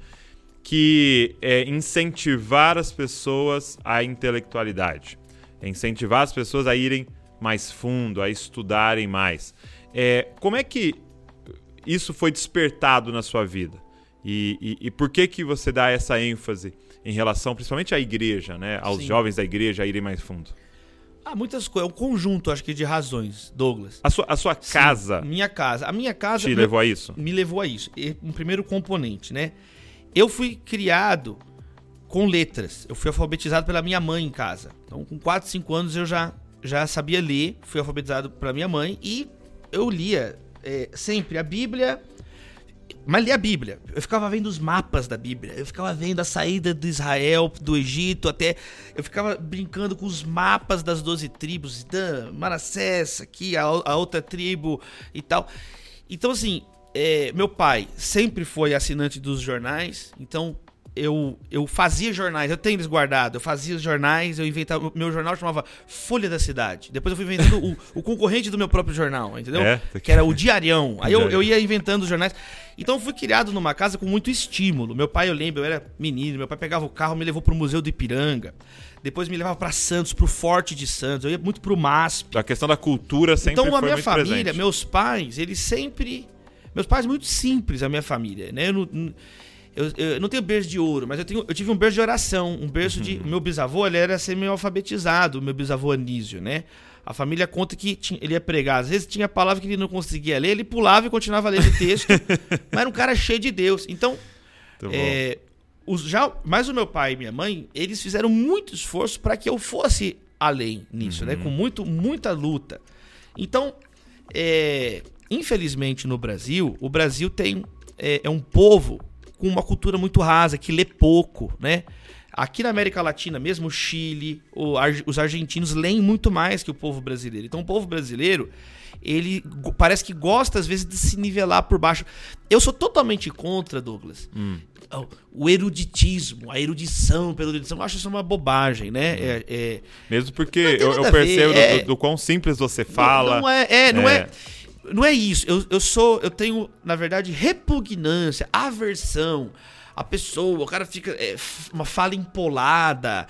Que é incentivar as pessoas à intelectualidade, é incentivar as pessoas a irem mais fundo, a estudarem mais. É, como é que isso foi despertado na sua vida? E, e, e, por que que você dá essa ênfase em relação, principalmente à igreja, né? Aos Sim. jovens da igreja a irem mais fundo? Ah, muitas coisas. É um conjunto, acho que, de razões, Douglas. A sua, a sua casa. minha casa. A minha casa. Te me, levou a isso? Me levou a isso. Um primeiro componente, né? Eu fui criado com letras. Eu fui alfabetizado pela minha mãe em casa. Então, com 4, 5 anos eu já já sabia ler, fui alfabetizado pela minha mãe e eu lia é, sempre a Bíblia, mas lia a Bíblia. Eu ficava vendo os mapas da Bíblia, eu ficava vendo a saída de Israel, do Egito, até. Eu ficava brincando com os mapas das doze tribos, então, Manassés, aqui, a, a outra tribo e tal. Então, assim, é, meu pai sempre foi assinante dos jornais, então eu, eu fazia jornais, eu tenho eles guardados, eu fazia jornais, eu inventava. Meu jornal chamava Folha da Cidade. Depois eu fui inventando o, o concorrente do meu próprio jornal, entendeu? É, que era o Diarião. Aí eu, eu ia inventando os jornais. Então eu fui criado numa casa com muito estímulo. Meu pai, eu lembro, eu era menino, meu pai pegava o carro, me levou pro Museu do Ipiranga. Depois me levava para Santos, pro Forte de Santos. Eu ia muito pro MASP. A questão da cultura sempre então, a minha família, presente. meus pais, eles sempre. Meus pais muito simples, a minha família, né? Eu não, eu, eu, não tenho berço de ouro, mas eu, tenho, eu tive um berço de oração, um berço uhum. de. Meu bisavô, ele era semi-alfabetizado, meu bisavô Anísio, né? A família conta que tinha, ele ia pregar. Às vezes tinha palavra que ele não conseguia ler, ele pulava e continuava lendo o texto. mas era um cara cheio de Deus. Então, é, os, já, mas o meu pai e minha mãe, eles fizeram muito esforço para que eu fosse além nisso, né? uhum. né? Com muito, muita luta. Então, é, infelizmente no Brasil, o Brasil tem é, é um povo com uma cultura muito rasa, que lê pouco, né? Aqui na América Latina, mesmo o Chile, o, os argentinos leem muito mais que o povo brasileiro. Então, o povo brasileiro, ele parece que gosta, às vezes, de se nivelar por baixo. Eu sou totalmente contra, Douglas. Hum. O eruditismo, a erudição pela erudição, eu acho isso uma bobagem, né? Hum. É, é... Mesmo porque eu, eu percebo do, é... do, do, quão simples você fala. Não, não é, é, não é, é não é isso. Eu, eu sou. Eu tenho, na verdade, repugnância, aversão. A pessoa, o cara fica. É, uma fala empolada.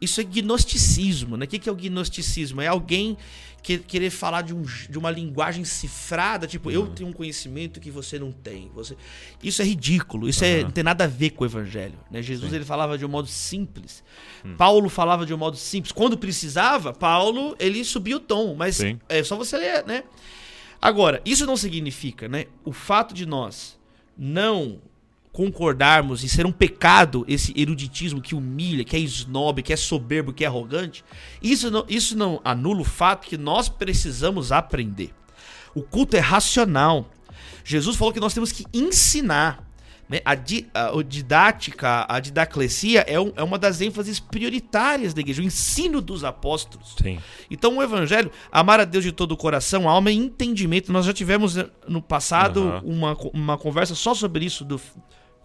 Isso é gnosticismo, né? O que, que é o gnosticismo? É alguém que, querer falar de, um, de uma linguagem cifrada, tipo, uhum. eu tenho um conhecimento que você não tem. Você... Isso é ridículo, isso uhum. é, não tem nada a ver com o evangelho. Né? Jesus Sim. ele falava de um modo simples. Hum. Paulo falava de um modo simples. Quando precisava, Paulo ele subia o tom, mas Sim. é só você ler, né? Agora, isso não significa, né? O fato de nós não concordarmos em ser um pecado esse eruditismo que humilha, que é snob, que é soberbo, que é arrogante, isso não, isso não anula o fato que nós precisamos aprender. O culto é racional. Jesus falou que nós temos que ensinar. Né? A, di, a, a, didática, a didaclesia é, um, é, uma das ênfases prioritárias da igreja, o ensino dos apóstolos. Sim. Então o evangelho, amar a Deus de todo o coração, alma e entendimento. Nós já tivemos eh, no passado uhum. uma, uma conversa só sobre isso, do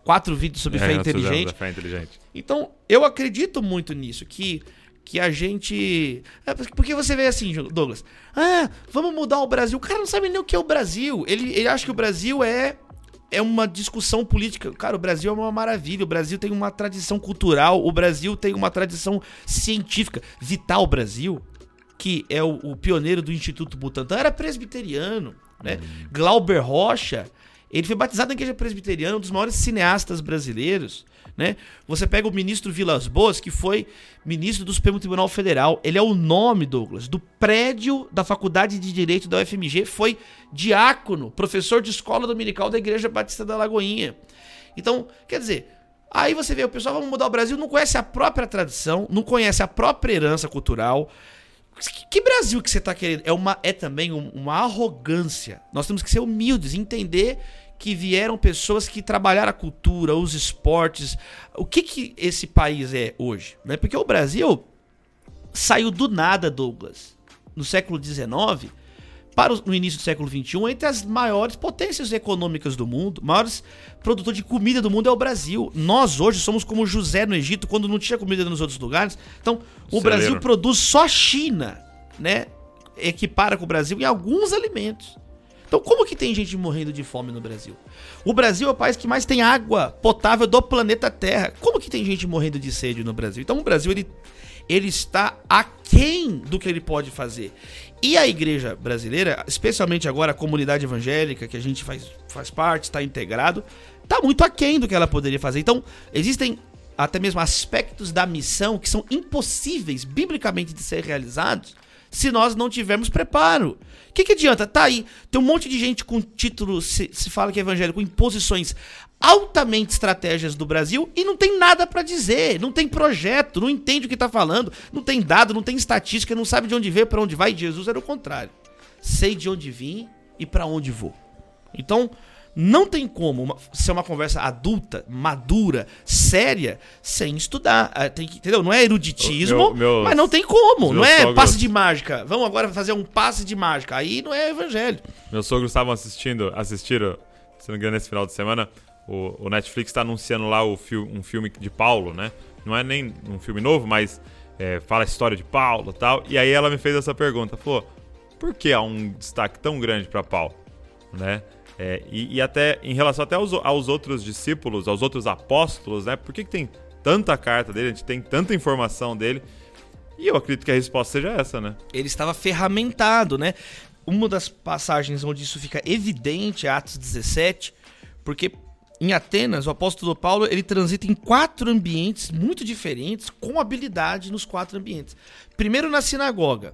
quatro vídeos sobre é, fé, inteligente. fé inteligente. Então eu acredito muito nisso, que que a gente. É, porque você vê assim, Douglas. Ah, vamos mudar o Brasil. O cara não sabe nem o que é o Brasil. Ele, ele acha que o Brasil é é uma discussão política. Cara, o Brasil é uma maravilha. O Brasil tem uma tradição cultural. O Brasil tem uma tradição científica. Vital Brasil, que é o, o pioneiro do Instituto Butantan, era presbiteriano. Né? Hum. Glauber Rocha, ele foi batizado na igreja presbiteriana, um dos maiores cineastas brasileiros. Né? Você pega o ministro Vilas Boas, que foi ministro do Supremo Tribunal Federal. Ele é o nome, Douglas, do prédio da Faculdade de Direito da UFMG. Foi diácono, professor de escola dominical da Igreja Batista da Lagoinha. Então, quer dizer, aí você vê o pessoal, vamos mudar o Brasil, não conhece a própria tradição, não conhece a própria herança cultural. Que, Brasil que você está querendo? É, uma, é também uma arrogância. Nós temos que ser humildes, entender que vieram pessoas que trabalharam a cultura, os esportes. O que, que esse país é hoje? Né? Porque o Brasil saiu do nada, Douglas, no século XIX, para o, no início do século XXI, entre as maiores potências econômicas do mundo, maiores produtor de comida do mundo é o Brasil. Nós hoje somos como José no Egito, quando não tinha comida nos outros lugares. Então, o Celeiro. Brasil produz só a China, né? Equipara com o Brasil em alguns alimentos. Então, como que tem gente morrendo de fome no Brasil? O Brasil é o país que mais tem água potável do planeta Terra. Como que tem gente morrendo de sede no Brasil? Então, o Brasil ele, ele está aquém do que ele pode fazer. E a igreja brasileira, especialmente agora a comunidade evangélica que a gente faz, faz parte, está integrado, está muito aquém do que ela poderia fazer. Então, existem até mesmo aspectos da missão que são impossíveis biblicamente de ser realizados se nós não tivermos preparo. O que, que adianta? Tá aí, tem um monte de gente com título, se, se fala que é evangélico, em posições altamente estratégias do Brasil e não tem nada para dizer, não tem projeto, não entende o que tá falando, não tem dado, não tem estatística, não sabe de onde veio, para onde vai. Jesus era o contrário. Sei de onde vim e para onde vou. Então, não tem como ser uma conversa adulta, madura, séria, sem estudar. Ah, tem que, entendeu? Não é eruditismo, meu, mas não tem como. Não é sogros... passe de mágica. Vamos agora fazer um passe de mágica. Aí não é evangelho. Meus sogros estavam assistindo, assistiram, se não me engano, nesse final de semana, o, o Netflix está anunciando lá o fi um filme de Paulo, né? Não é nem um filme novo, mas é, fala a história de Paulo e tal. E aí ela me fez essa pergunta, falou, por que há um destaque tão grande para Paulo? Né? É, e, e, até em relação até aos, aos, outros discípulos, aos outros apóstolos, né? Por que, que tem tanta carta dele, a gente tem tanta informação dele? E eu acredito que a resposta seja essa, né? Ele estava ferramentado, né? Uma das passagens onde isso fica evidente é Atos 17, porque em Atenas, o apóstolo Paulo ele transita em quatro ambientes muito diferentes, com habilidade nos quatro ambientes. Primeiro na sinagoga,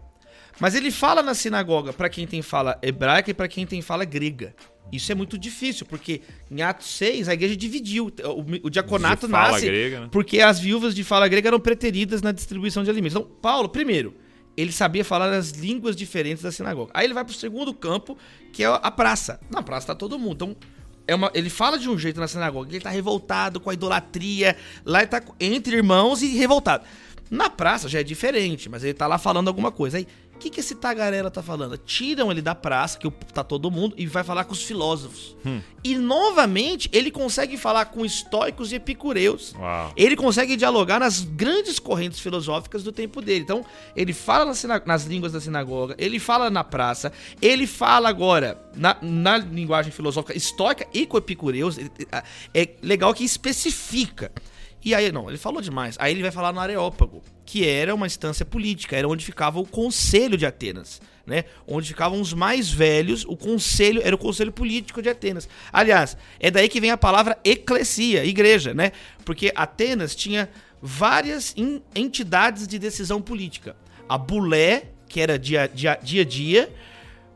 mas ele fala na sinagoga para quem tem fala hebraica e para quem tem fala grega. Isso é muito difícil, porque em Atos 6 a igreja dividiu. O, o diaconato nasce grega, né? porque as viúvas de fala grega eram preteridas na distribuição de alimentos. Então, Paulo, primeiro, ele sabia falar as línguas diferentes da sinagoga. Aí ele vai para o segundo campo, que é a praça. Na praça está todo mundo. Então, é uma, ele fala de um jeito na sinagoga, ele está revoltado com a idolatria. Lá ele tá entre irmãos e revoltado. Na praça já é diferente, mas ele está lá falando alguma coisa. Aí que, que esse tagarela tá falando? Tiram ele da praça, que tá todo mundo, e vai falar com os filósofos. Hum. E novamente ele consegue falar com estoicos e epicureus. Uau. Ele consegue dialogar nas grandes correntes filosóficas do tempo dele. Então, ele fala nas, nas línguas da sinagoga, ele fala na praça, ele fala agora na, na linguagem filosófica estoica e com epicureus. É legal que especifica. E aí, não, ele falou demais. Aí ele vai falar no Areópago, que era uma instância política, era onde ficava o Conselho de Atenas, né? Onde ficavam os mais velhos, o conselho era o Conselho Político de Atenas. Aliás, é daí que vem a palavra eclesia, igreja, né? Porque Atenas tinha várias entidades de decisão política. A Bulé, que era dia, dia, dia a dia,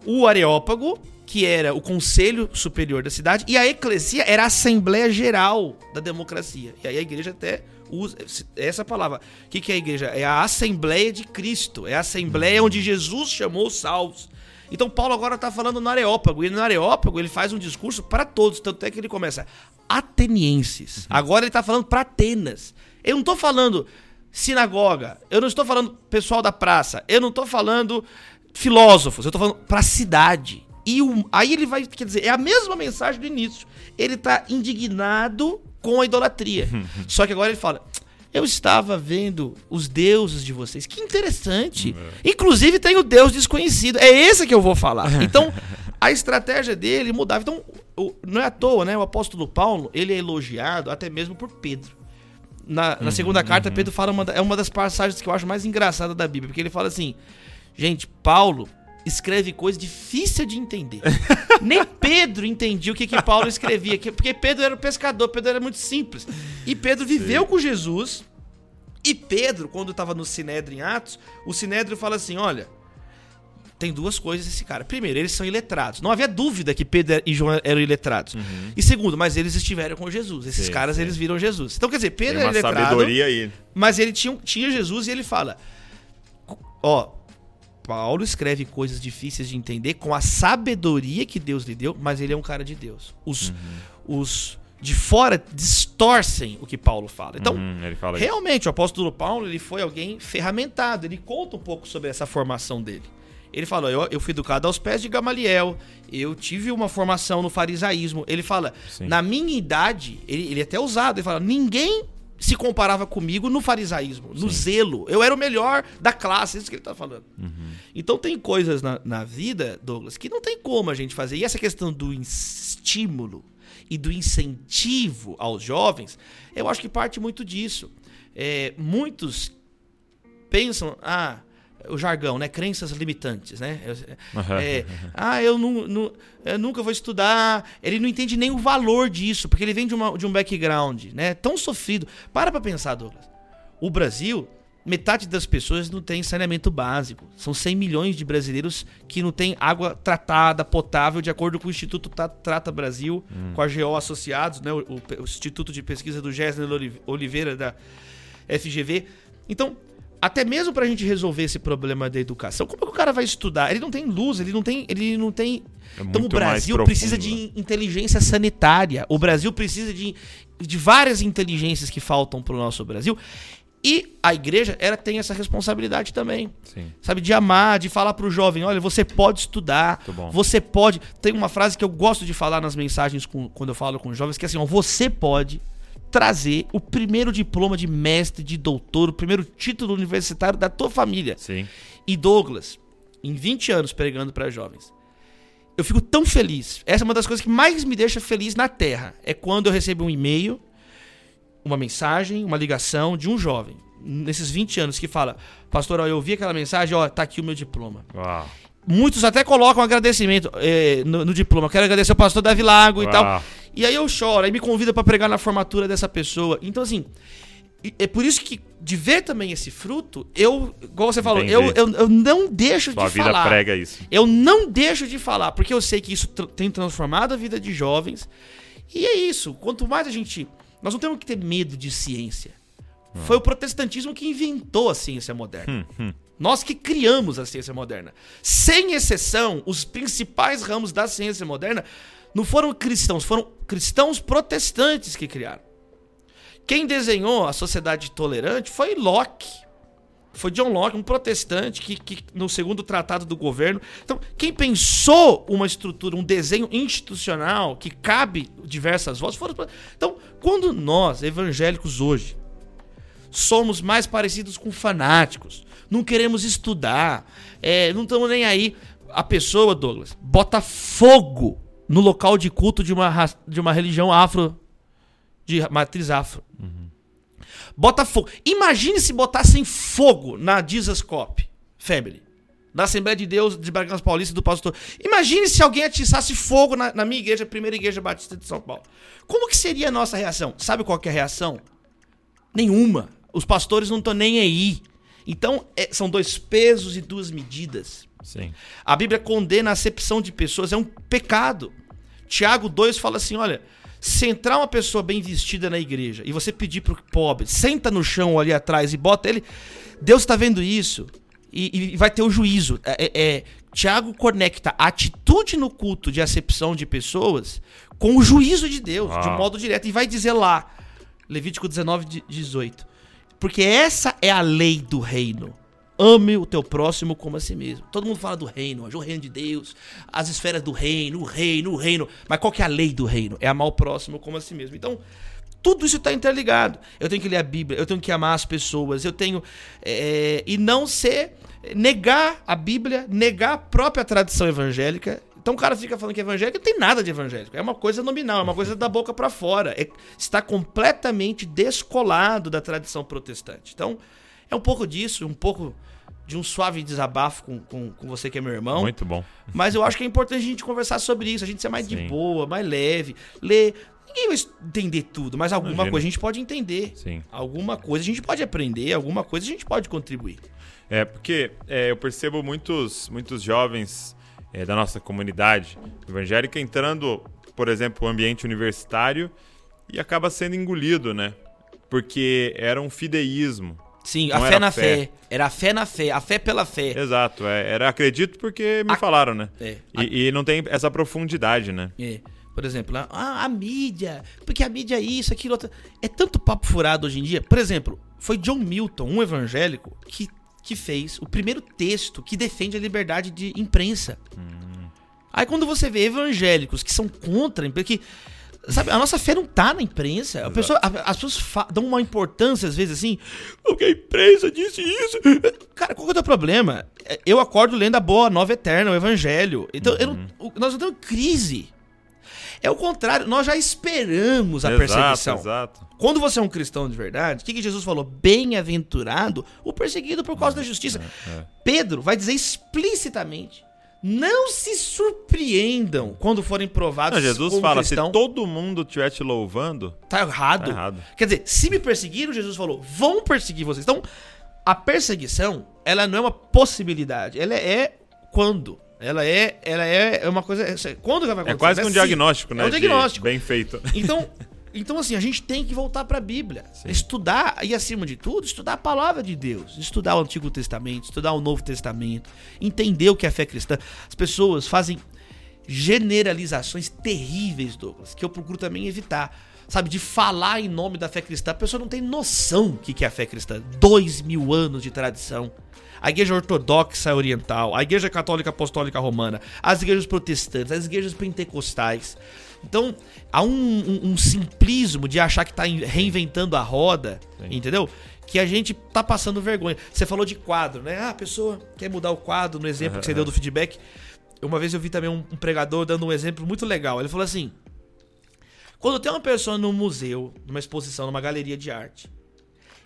o Areópago, que era o Conselho Superior da cidade, e a Eclesia era a Assembleia Geral da Democracia. E aí a igreja até usa essa palavra. O que, que é a igreja? É a Assembleia de Cristo, é a Assembleia onde Jesus chamou os salvos. Então Paulo agora está falando no Areópago, e no Areópago ele faz um discurso para todos, tanto é que ele começa atenienses. Uhum. Agora ele está falando para Atenas. Eu não estou falando sinagoga, eu não estou falando pessoal da praça, eu não estou falando filósofos, eu estou falando para a cidade. E o, aí ele vai, quer dizer, é a mesma mensagem do início. Ele tá indignado com a idolatria. Só que agora ele fala: Eu estava vendo os deuses de vocês. Que interessante. É. Inclusive tem o Deus desconhecido. É esse que eu vou falar. Então, a estratégia dele mudava. Então, não é à toa, né? O apóstolo Paulo, ele é elogiado até mesmo por Pedro. Na, na segunda uhum, carta, uhum. Pedro fala uma, é uma das passagens que eu acho mais engraçada da Bíblia, porque ele fala assim: Gente, Paulo escreve coisa difícil de entender. Nem Pedro entendia o que, que Paulo escrevia, porque Pedro era um pescador, Pedro era muito simples. E Pedro viveu Sim. com Jesus. E Pedro, quando estava no Sinédrio em Atos, o Sinédrio fala assim: olha, tem duas coisas esse cara. Primeiro, eles são iletrados. Não havia dúvida que Pedro e João eram iletrados. Uhum. E segundo, mas eles estiveram com Jesus. Esses sim, caras, sim. eles viram Jesus. Então, quer dizer, Pedro era iletrado. Sabedoria aí. Mas ele tinha, tinha Jesus e ele fala: Ó, Paulo escreve coisas difíceis de entender com a sabedoria que Deus lhe deu, mas ele é um cara de Deus. Os, uhum. os de fora distorcem o que Paulo fala. Então, uhum, fala realmente, isso. o apóstolo Paulo ele foi alguém ferramentado. Ele conta um pouco sobre essa formação dele. Ele falou: eu, eu fui educado aos pés de Gamaliel, eu tive uma formação no farisaísmo. Ele fala: Sim. na minha idade, ele, ele é até usado, ele fala: ninguém se comparava comigo no farisaísmo, no Sim. zelo. Eu era o melhor da classe, isso que ele está falando. Uhum. Então tem coisas na, na vida, Douglas, que não tem como a gente fazer. E essa questão do estímulo e do incentivo aos jovens, eu acho que parte muito disso. É, muitos pensam, ah, o jargão, né? Crenças limitantes, né? É, ah, eu, não, não, eu, nunca vou estudar. Ele não entende nem o valor disso, porque ele vem de, uma, de um background, né? Tão sofrido. Para pra pensar, Douglas. O Brasil, metade das pessoas não tem saneamento básico. São 100 milhões de brasileiros que não têm água tratada, potável, de acordo com o Instituto Trata Brasil, hum. com a GO Associados, né? O, o, Instituto de Pesquisa do Gessner Oliveira, da FGV. Então, até mesmo pra gente resolver esse problema da educação, como é que o cara vai estudar? Ele não tem luz, ele não tem, ele não tem É então o Brasil precisa né? de inteligência sanitária. O Brasil precisa de, de várias inteligências que faltam pro nosso Brasil. E a igreja, ela tem essa responsabilidade também. Sim. Sabe, de amar, de falar pro jovem, olha, você pode estudar, você pode. Tem uma frase que eu gosto de falar nas mensagens com- quando eu falo com jovens, que é assim, ó, você pode trazer o primeiro diploma de mestre, de doutor, o primeiro título universitário da tua família. Sim. E Douglas, em 20 anos pregando para jovens, eu fico tão feliz. Essa é uma das coisas que mais me deixa feliz na Terra. É quando eu recebo um e-mail, uma mensagem, uma ligação de um jovem, nesses 20 anos, que fala: Pastor, ó, eu vi aquela mensagem, ó, tá aqui o meu diploma. Uau. Muitos até colocam agradecimento eh, no, no diploma. Quero agradecer ao pastor Davi Lago e tal. E aí eu choro, aí me convida pra pregar na formatura dessa pessoa. Então, assim, é por isso que, de ver também esse fruto, eu, igual você falou, eu, eu, eu não deixo Sua de vida falar. prega isso. Eu não deixo de falar, porque eu sei que isso tr- tem transformado a vida de jovens. E é isso. Quanto mais a gente. Nós não temos que ter medo de ciência. Foi o protestantismo que inventou a ciência moderna. Hum, hum. Nós que criamos a ciência moderna. Sem exceção, os principais ramos da ciência moderna não foram cristãos, foram cristãos protestantes que criaram. Quem desenhou a sociedade tolerante foi Locke. Foi John Locke, um protestante que, que no segundo tratado do governo. Então, quem pensou uma estrutura, um desenho institucional que cabe diversas vozes foram. Então, quando nós, evangélicos hoje, somos mais parecidos com fanáticos, não queremos estudar, é, não estamos nem aí. A pessoa, Douglas, bota fogo no local de culto de uma, de uma religião afro, de matriz afro. Bota fogo. Imagine se botassem fogo na Jesus Cop Family. Na Assembleia de Deus de Bragança Paulista do pastor. Imagine se alguém atiçasse fogo na, na minha igreja, a primeira igreja batista de São Paulo. Como que seria a nossa reação? Sabe qual que é a reação? Nenhuma. Os pastores não estão nem aí. Então, é- são dois pesos e duas medidas. Sim. A Bíblia condena a acepção de pessoas, é um pecado. Tiago 2 fala assim: olha, se entrar uma pessoa bem vestida na igreja e você pedir pro pobre, senta no chão ali atrás e bota ele, Deus está vendo isso e, e vai ter o juízo. É, é- é, Tiago conecta a atitude no culto de acepção de pessoas com o juízo de Deus, de um modo direto. E vai dizer lá, Levítico 19, de- 18. Porque essa é a lei do reino. Ame o teu próximo como a si mesmo. Todo mundo fala do reino, o reino de Deus, as esferas do reino, o reino, o reino. Mas qual que é a lei do reino? É amar o próximo como a si mesmo. Então, tudo isso está interligado. Eu tenho que ler a Bíblia, eu tenho que amar as pessoas, eu tenho. é, e não ser. negar a Bíblia, negar a própria tradição evangélica. Então o cara fica falando que é evangélico, não tem nada de evangélico. É uma coisa nominal, é uma coisa da boca para fora. É- está completamente descolado da tradição protestante. Então, é um pouco disso, um pouco de um suave desabafo com, com, com você que é meu irmão. Muito bom. Mas eu acho que é importante a gente conversar sobre isso, a gente ser mais de Sim. boa, mais leve, ler. Ninguém vai entender tudo, mas alguma Imagina. coisa a gente pode entender. Sim. Alguma coisa a gente pode aprender, alguma coisa a gente pode contribuir. É, porque é, eu percebo muitos, muitos jovens é, da nossa comunidade evangélica entrando, por exemplo, no ambiente universitário e acaba sendo engolido, né? Porque era um fideísmo. Sim, Não a fé na fé. fé. Era a fé na fé, a fé pela fé. Exato, é, era acredito porque me A- falaram, né? É. E, e não tem essa profundidade, né? É. Por exemplo, ah, a mídia, porque a mídia é isso, aquilo, outro. É tanto papo furado hoje em dia. Por exemplo, foi John Milton, um evangélico, que, que fez o primeiro texto que defende a liberdade de imprensa. Aí quando você vê evangélicos que são contra a imprensa, que. Sabe, a nossa fé não tá na imprensa. A pessoa, a- as pessoas dão uma importância, às vezes, assim, porque a imprensa disse isso. Cara, qual que é o teu problema? É, Eu acordo lendo a boa nova eterna, o evangelho. Então, eu não- nós não temos crise. É o contrário, nós já esperamos a perseguição. Exato, exato. Quando você é um cristão de verdade, o que, que Jesus falou? Bem-aventurado o perseguido por causa da justiça. é. Pedro vai dizer explicitamente: não se surpreendam quando forem provados. Não, Jesus fala, cristão. se todo mundo estiver te louvando, Tá errado. tá errado. Quer dizer, se me perseguiram, Jesus falou, vão perseguir vocês. Então, a perseguição, ela não é uma possibilidade. Ela é quando. Ela é, ela é uma coisa. Quando que vai É acontecer? quase que um se. diagnóstico, né? É um diagnóstico. Bem feito. Então, Então, assim, a gente tem que voltar para a Bíblia. Sim. Estudar, e acima de tudo, estudar a palavra de Deus. Estudar o Antigo Testamento, estudar o Novo Testamento. Entender o que é fé cristã. As pessoas fazem generalizações terríveis, Douglas, que eu procuro também evitar. Sabe, de falar em nome da fé cristã. A pessoa não tem noção do que é a fé cristã. Dois mil anos de tradição a igreja ortodoxa oriental, a igreja católica apostólica romana, as igrejas protestantes, as igrejas pentecostais. Então, há um, um, um simplismo de achar que está reinventando a roda, Sim. entendeu? Que a gente tá passando vergonha. Você falou de quadro, né? Ah, a pessoa quer mudar o quadro, no exemplo uhum. que você deu do feedback. Uma vez eu vi também um, um pregador dando um exemplo muito legal. Ele falou assim: quando tem uma pessoa num museu, numa exposição, numa galeria de arte,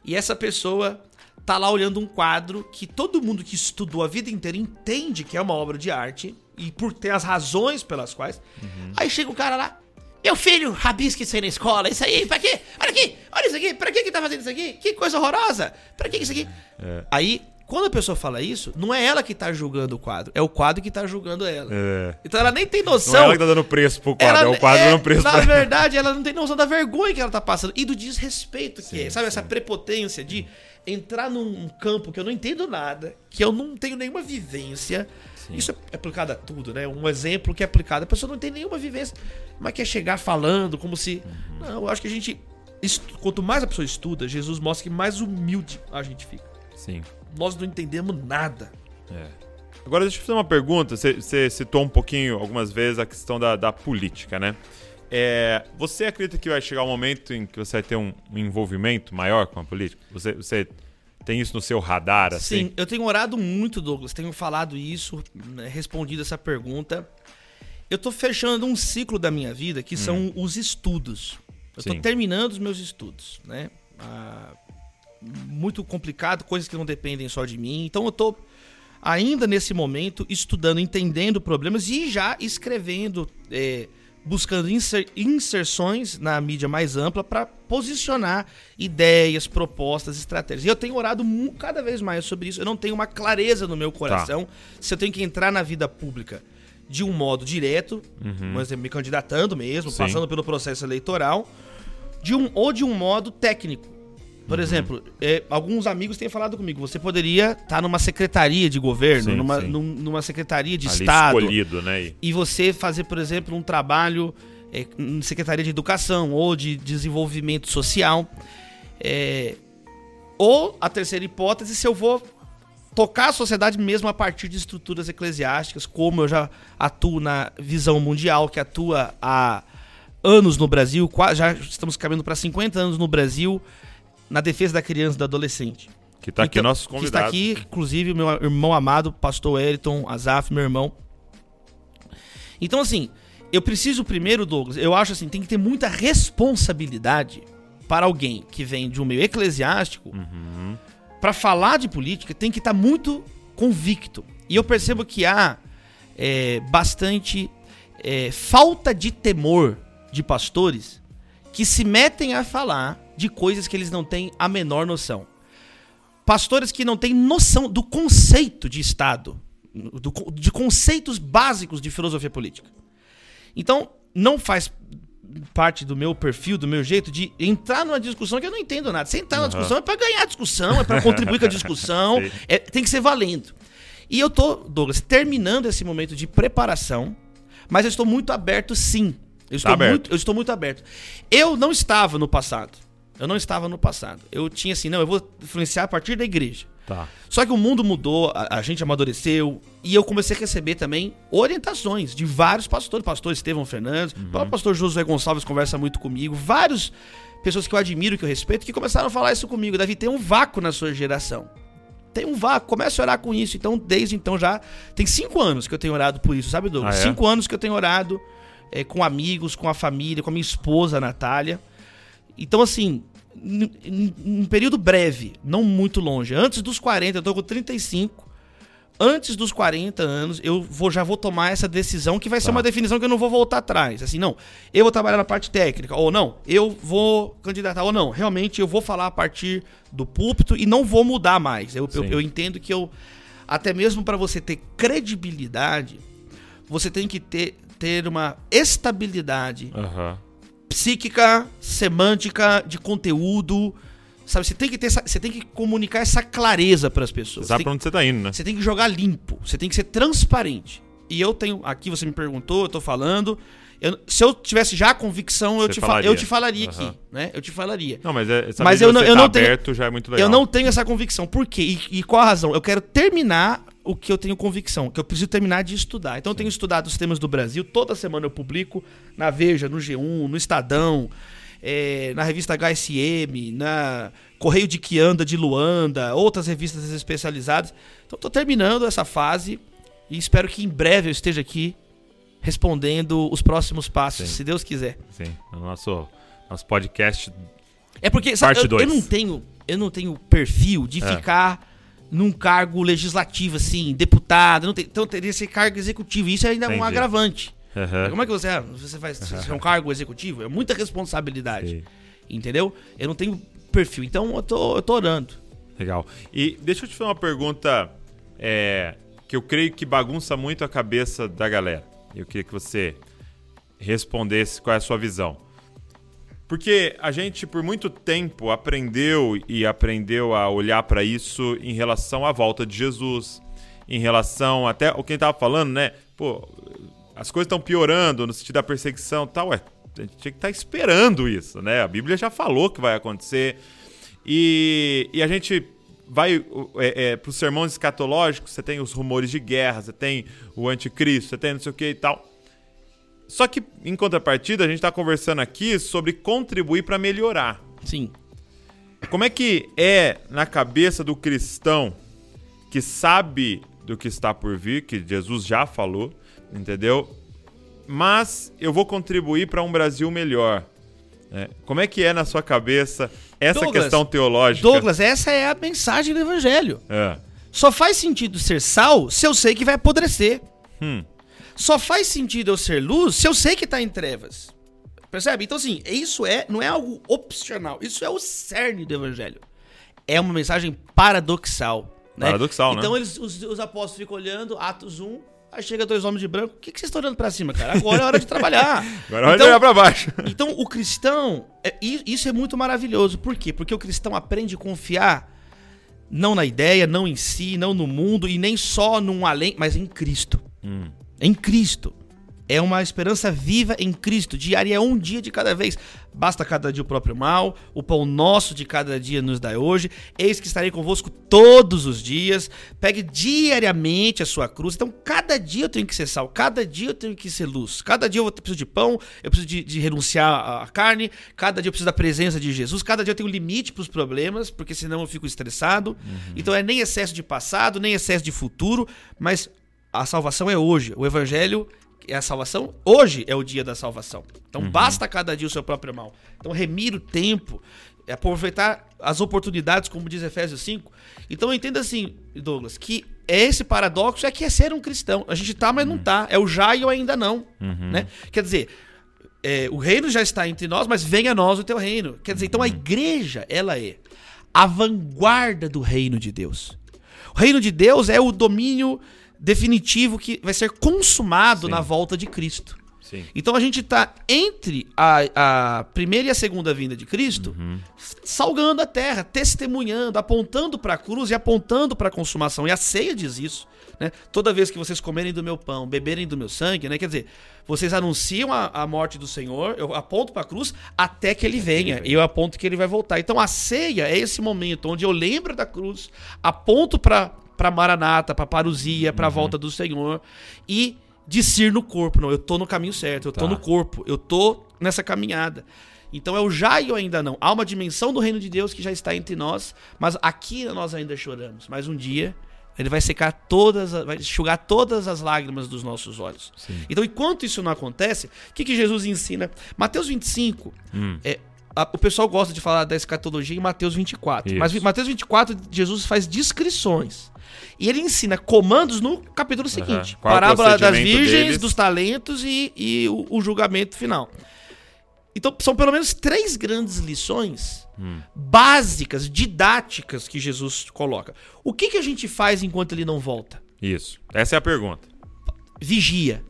e essa pessoa tá lá olhando um quadro que todo mundo que estudou a vida inteira entende que é uma obra de arte, e por ter as razões pelas quais. Uhum. Aí chega o cara lá, meu filho, rabisca isso aí na escola, isso aí, pra quê? Olha aqui, olha isso aqui, pra que que tá fazendo isso aqui? Que coisa horrorosa, pra que isso aqui? É. Aí, quando a pessoa fala isso, não é ela que tá julgando o quadro, é o quadro que tá julgando ela. É. Então ela nem tem noção. Não é ela que tá dando preço pro quadro, ela, é o quadro é, dando preço Na verdade, ela não tem noção da vergonha que ela tá passando e do desrespeito que sim, é, sabe? Sim. Essa prepotência de entrar num campo que eu não entendo nada, que eu não tenho nenhuma vivência Sim. Isso é aplicado a tudo, né? Um exemplo que é aplicado. A pessoa não tem nenhuma vivência, mas quer chegar falando como se. Uhum. Não, eu acho que a gente. Quanto mais a pessoa estuda, Jesus mostra que mais humilde a gente fica. Sim. Nós não entendemos nada. É. Agora deixa eu fazer uma pergunta. Você, você citou um pouquinho, algumas vezes, a questão da, da política, né? É, você acredita que vai chegar um momento em que você vai ter um, um envolvimento maior com a política? Você, você tem isso no seu radar, assim? Sim, eu tenho orado muito, Douglas. Tenho falado isso, né, respondido essa pergunta. Eu tô fechando um ciclo da minha vida que hum. são os estudos. Eu tô terminando os meus estudos, né? Ah, muito complicado, coisas que não dependem só de mim. Então eu tô ainda nesse momento estudando, entendendo problemas e já escrevendo. É, buscando inser, inserções na mídia mais ampla para posicionar ideias, propostas, estratégias. E eu tenho orado cada vez mais sobre isso. Eu não tenho uma clareza no meu coração tá. se eu tenho que entrar na vida pública de um modo direto, uhum. mas me candidatando mesmo, Sim. passando pelo processo eleitoral, de um, ou de um modo técnico. Por uhum. exemplo, é, alguns amigos têm falado comigo, você poderia estar tá numa secretaria de governo, sim, numa, sim. numa secretaria de Ali Estado. escolhido, né? E você fazer, por exemplo, um trabalho é, em secretaria de educação ou de desenvolvimento social. É, ou a terceira hipótese, se eu vou tocar a sociedade mesmo a partir de estruturas eclesiásticas, como eu já atuo na visão mundial, que atua há anos no Brasil, já estamos caminhando para 50 anos no Brasil na defesa da criança e do adolescente. Que está aqui então, nossos convidados. Que está aqui, inclusive, meu irmão amado, pastor Eriton, Azaf, meu irmão. Então, assim, eu preciso primeiro, Douglas, eu acho assim, tem que ter muita responsabilidade para alguém que vem de um meio eclesiástico. Uhum. Para falar de política, tem que estar tá muito convicto. E eu percebo que há é, bastante é, falta de temor de pastores que se metem a falar de coisas que eles não têm a menor noção. Pastores que não têm noção do conceito de Estado, do, de conceitos básicos de filosofia política. Então, não faz parte do meu perfil, do meu jeito de entrar numa discussão que eu não entendo nada. Você entrar uhum. numa discussão é para ganhar a discussão, é para contribuir com a discussão, é, tem que ser valendo. E eu tô, Douglas, terminando esse momento de preparação, mas eu estou muito aberto sim. Eu estou, tá muito, eu estou muito aberto. Eu não estava no passado. Eu não estava no passado. Eu tinha assim, não, eu vou influenciar a partir da igreja. Tá. Só que o mundo mudou, a, a, gente amadureceu e eu comecei a receber também orientações de vários pastores, pastor Estevão Fernandes, uhum. o pastor Josué Gonçalves conversa muito comigo, vários pessoas que eu admiro, que eu respeito, que começaram a falar isso comigo. Davi, tem um vácuo na sua geração. Tem um vácuo, comece a orar com isso. Então, desde então já. Tem cinco anos que eu tenho orado por isso, sabe, Douglas? Ah, é? Cinco anos que eu tenho orado é, com amigos, com a família, com a minha esposa, a Natália. Então, assim, em um período breve, não muito longe, antes dos 40, eu tô com 35. Antes dos 40 anos, eu vou, já vou tomar essa decisão que vai ser tá. uma definição que eu não vou voltar atrás. Assim, não, eu vou trabalhar na parte técnica, ou não, eu vou candidatar, ou não. Realmente eu vou falar a partir do púlpito e não vou mudar mais. Eu, eu, eu entendo que eu, até mesmo para você ter credibilidade, você tem que ter, ter uma estabilidade. Uhum psíquica, semântica, de conteúdo. Sabe, você tem que ter essa, você tem que comunicar essa clareza para as pessoas. Sabe Você pra tem, onde você tá indo, né? você tem que jogar limpo, você tem que ser transparente. E eu tenho, aqui você me perguntou, eu tô falando. Eu- se eu tivesse já a convicção, eu te, fa- falaria. eu te falaria Aham. aqui, né? Eu te falaria. Não, mas é, Mas eu não- eu tá não tenho- aberto já é muito legal. Eu não tenho essa convicção. Por quê? E, e qual a razão? Eu quero terminar o que eu tenho convicção, que eu preciso terminar de estudar. Então eu tenho estudado os temas do Brasil, toda semana eu publico na Veja, no G1, no Estadão, eh, na revista HSM, na Correio de Quianda de Luanda, outras revistas especializadas. Então estou terminando essa fase e espero que em breve eu esteja aqui respondendo os próximos passos, Sim. se Deus quiser. Sim, no nosso, nosso podcast. É porque sabe, eu, eu não tenho, eu não tenho perfil de É. ficar num cargo legislativo assim, deputado, tem, então teria esse cargo executivo, isso ainda é um agravante. Aham. Como é que você, ah, você faz você é um cargo executivo? É muita responsabilidade. Sim. Entendeu? Eu não tenho perfil, então eu tô, eu tô orando. Legal. E deixa eu te fazer uma pergunta é, que eu creio que bagunça muito a cabeça da galera. Eu queria que você respondesse qual é a sua visão. Porque a gente, por muito tempo, aprendeu e aprendeu a olhar para isso em relação à volta de Jesus, em relação até o que a gente tava falando, né? Pô, as coisas estão piorando no sentido da perseguição tal. Ué, a gente tinha que estar esperando isso, né? A Bíblia já falou que vai acontecer. E, e a gente vai é, é, para os sermões escatológicos, você tem os rumores de guerra, você tem o anticristo, você tem não sei o que e tal. Só que, em contrapartida, a gente está conversando aqui sobre contribuir para melhorar. Sim. Como é que é na cabeça do cristão que sabe do que está por vir, que Jesus já falou, entendeu? Mas eu vou contribuir para um Brasil melhor. né? Como é que é na sua cabeça essa Douglas, questão teológica? Douglas, essa é a mensagem do evangelho. É. Só faz sentido ser sal se eu sei que vai apodrecer. Hum. Só faz sentido eu ser luz se eu sei que tá em trevas. Percebe? Então, assim, isso é, não é algo opcional. Isso é o cerne do evangelho. É uma mensagem paradoxal. Né? Paradoxal, né? Então, eles, os, os apóstolos ficam olhando, Atos 1, aí chega dois homens de branco. O que, que vocês estão olhando pra cima, cara? Agora é hora de trabalhar. Agora vai Então- olhar para baixo. então, o cristão, é- isso é muito maravilhoso. Por quê? Porque o cristão aprende a confiar não na ideia, não em si, não no mundo e nem só num além, mas em Cristo. Em Cristo. É uma esperança viva em Cristo. Diária é um dia de cada vez. Basta cada dia o próprio mal. O pão nosso de cada dia nos dá hoje. Eis que estarei convosco todos os dias. Pegue diariamente a sua cruz. Então, cada dia eu tenho que ser sal. Cada dia eu tenho que ser luz. Cada dia eu preciso de pão. Eu preciso de, de renunciar à carne. Cada dia eu preciso da presença de Jesus. Cada dia eu tenho limite para os problemas, porque senão eu fico estressado. Então, é nem excesso de passado, nem excesso de futuro, mas a salvação é hoje. O evangelho é a salvação. Hoje é o dia da salvação. Então basta cada dia o seu próprio mal. Então remir o tempo, é aproveitar as oportunidades, como diz Efésios 5. Então entenda assim, Douglas, que esse paradoxo é que é ser um cristão. A gente tá, mas não tá. É o já e o ainda não. Né? Quer dizer, é, o reino já está entre nós, mas venha a nós o teu reino. Quer dizer, então a igreja, ela é a vanguarda do reino de Deus. O reino de Deus é o domínio definitivo que vai ser consumado Sim. na volta de Cristo. Sim. Então a gente está entre a, a primeira e a segunda vinda de Cristo, salgando a terra, testemunhando, apontando para a cruz e apontando para a consumação. E a ceia diz isso. Né? Toda vez que vocês comerem do meu pão, beberem do meu sangue, né? quer dizer, vocês anunciam a, a morte do Senhor, eu aponto para a cruz até que ele venha, e eu aponto que ele vai voltar. Então a ceia é esse momento onde eu lembro da cruz, aponto para para Maranata, para parousia, para a volta do Senhor e discir no corpo, não, eu tô no caminho certo, eu tô Tá. no corpo, eu tô nessa caminhada. Então é o já e o ainda não. Há uma dimensão do reino de Deus que já está entre nós, mas aqui nós ainda choramos. Mas um dia ele vai secar todas, vai enxugar todas as lágrimas dos nossos olhos. Então, enquanto isso não acontece, o que, que Jesus ensina? Mateus 25, é, a- o pessoal gosta de falar da escatologia em Mateus 24. Isso. Mas Mateus 24, Jesus faz descrições. E ele ensina comandos no capítulo seguinte. É o Parábola das virgens, deles? dos talentos e, e o, o julgamento final. Então, são pelo menos três grandes lições básicas, didáticas que Jesus coloca. O que, que a gente faz enquanto ele não volta? Isso. Essa é a pergunta. Vigia.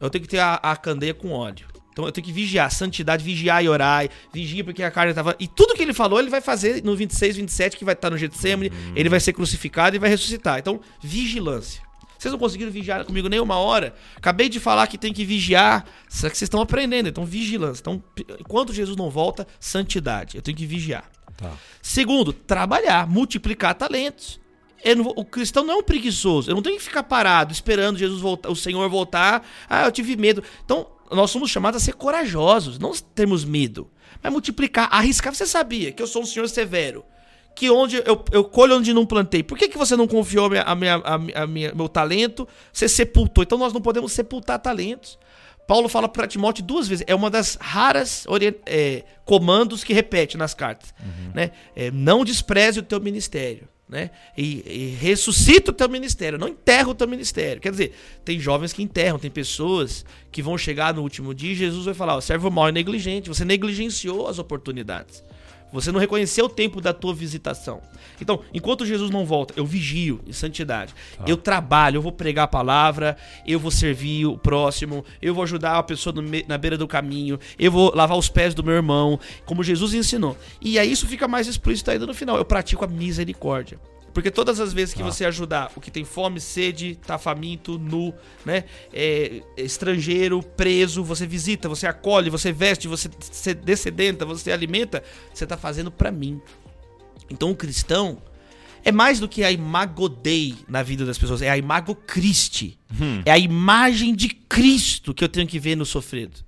Eu tenho que ter a, a candeia com óleo. Então eu tenho que vigiar, santidade, vigiar e orar, vigia porque a carne estava. E tudo que ele falou, ele vai fazer no 26, 27, que vai estar no Getsemane, uhum. ele vai ser crucificado e vai ressuscitar. Então, vigilância. Vocês não conseguiram vigiar comigo nem uma hora. Acabei de falar que tem que vigiar. Só que vocês estão aprendendo. Então, vigilância. Então, enquanto Jesus não volta, santidade. Eu tenho que vigiar. Tá. Segundo, trabalhar, multiplicar talentos. Não, o cristão não é um preguiçoso. Eu não tenho que ficar parado esperando Jesus voltar, o Senhor voltar. Ah, eu tive medo. Então, nós somos chamados a ser corajosos, não temos medo. Mas multiplicar, arriscar. Você sabia que eu sou um senhor severo? Que onde eu, eu colho onde não plantei. Por que, que você não confiou a minha, a minha, a minha, meu talento? Você sepultou. Então nós não podemos sepultar talentos. Paulo fala para Timóteo duas vezes. É uma das raras é, comandos que repete nas cartas. Uhum. Né? É, não despreze o teu ministério né? E, e, ressuscita o teu ministério, não enterra o teu ministério. Quer dizer, tem jovens que enterram, tem pessoas que vão chegar no último dia e Jesus vai falar: ó, servo mal e negligente, você negligenciou as oportunidades. Você não reconheceu o tempo da tua visitação. Então, enquanto Jesus não volta, eu vigio em santidade. Tá. Eu trabalho, eu vou pregar a palavra, eu vou servir o próximo, eu vou ajudar a pessoa na beira do caminho, eu vou lavar os pés do meu irmão, como Jesus ensinou. E aí isso fica mais explícito ainda no final. Eu pratico a misericórdia. Porque todas as vezes que ah. você ajudar o que tem fome, sede, tá faminto, nu, né? É, estrangeiro, preso, você visita, você acolhe, você veste, você se descedenta, você alimenta, você tá fazendo para mim. Então o cristão é mais do que a imago Dei na vida das pessoas, é a imago Christi. Hum. É a imagem de Cristo que eu tenho que ver no sofrido.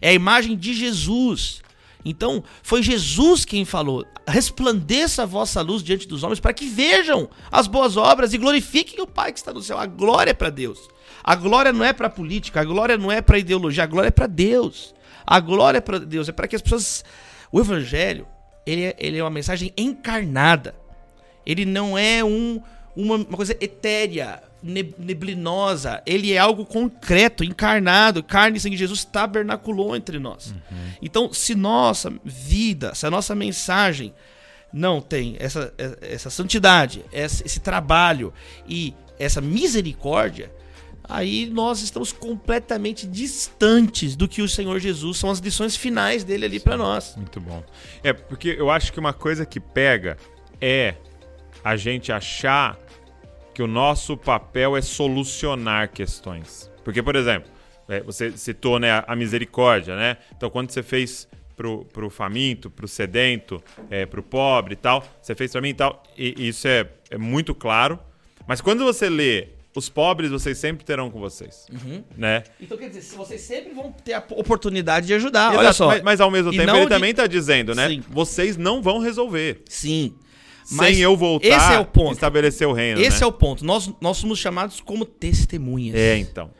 É a imagem de Jesus. Então, foi Jesus quem falou: resplandeça a vossa luz diante dos homens para que vejam as boas obras e glorifiquem o Pai que está no céu. A glória é para Deus. A glória não é para a política, a glória não é para ideologia, a glória é para Deus. A glória é para Deus, é para que as pessoas. O Evangelho, ele é, ele é uma mensagem encarnada. Ele não é um, uma, uma coisa etérea, neblinosa, ele é algo concreto, encarnado, carne e sangue. Jesus tabernaculou entre nós. Uhum. Então, se nossa vida, se a nossa mensagem não tem essa, essa santidade, esse trabalho e essa misericórdia, aí nós estamos completamente distantes do que o Senhor Jesus são as lições finais dele ali para nós. Muito bom. É, porque eu acho que uma coisa que pega é a gente achar que o nosso papel é solucionar questões. Porque, por exemplo, é, você citou né, a misericórdia, né? Então, quando você fez pro, pro faminto, pro sedento, é, pro pobre e tal, você fez para mim e tal, e, e isso é, é muito claro. Mas quando você lê os pobres vocês sempre terão com vocês. Uhum. Né? Então quer dizer, vocês sempre vão ter a oportunidade de ajudar. Exato, olha só. Mas, mas ao mesmo tempo ele de... também está dizendo, né? Sim. Vocês não vão resolver. Sim. Mas sem eu voltar esse é o ponto. estabelecer o reino. Esse né? é o ponto. Nós, nós somos chamados como testemunhas. É, então.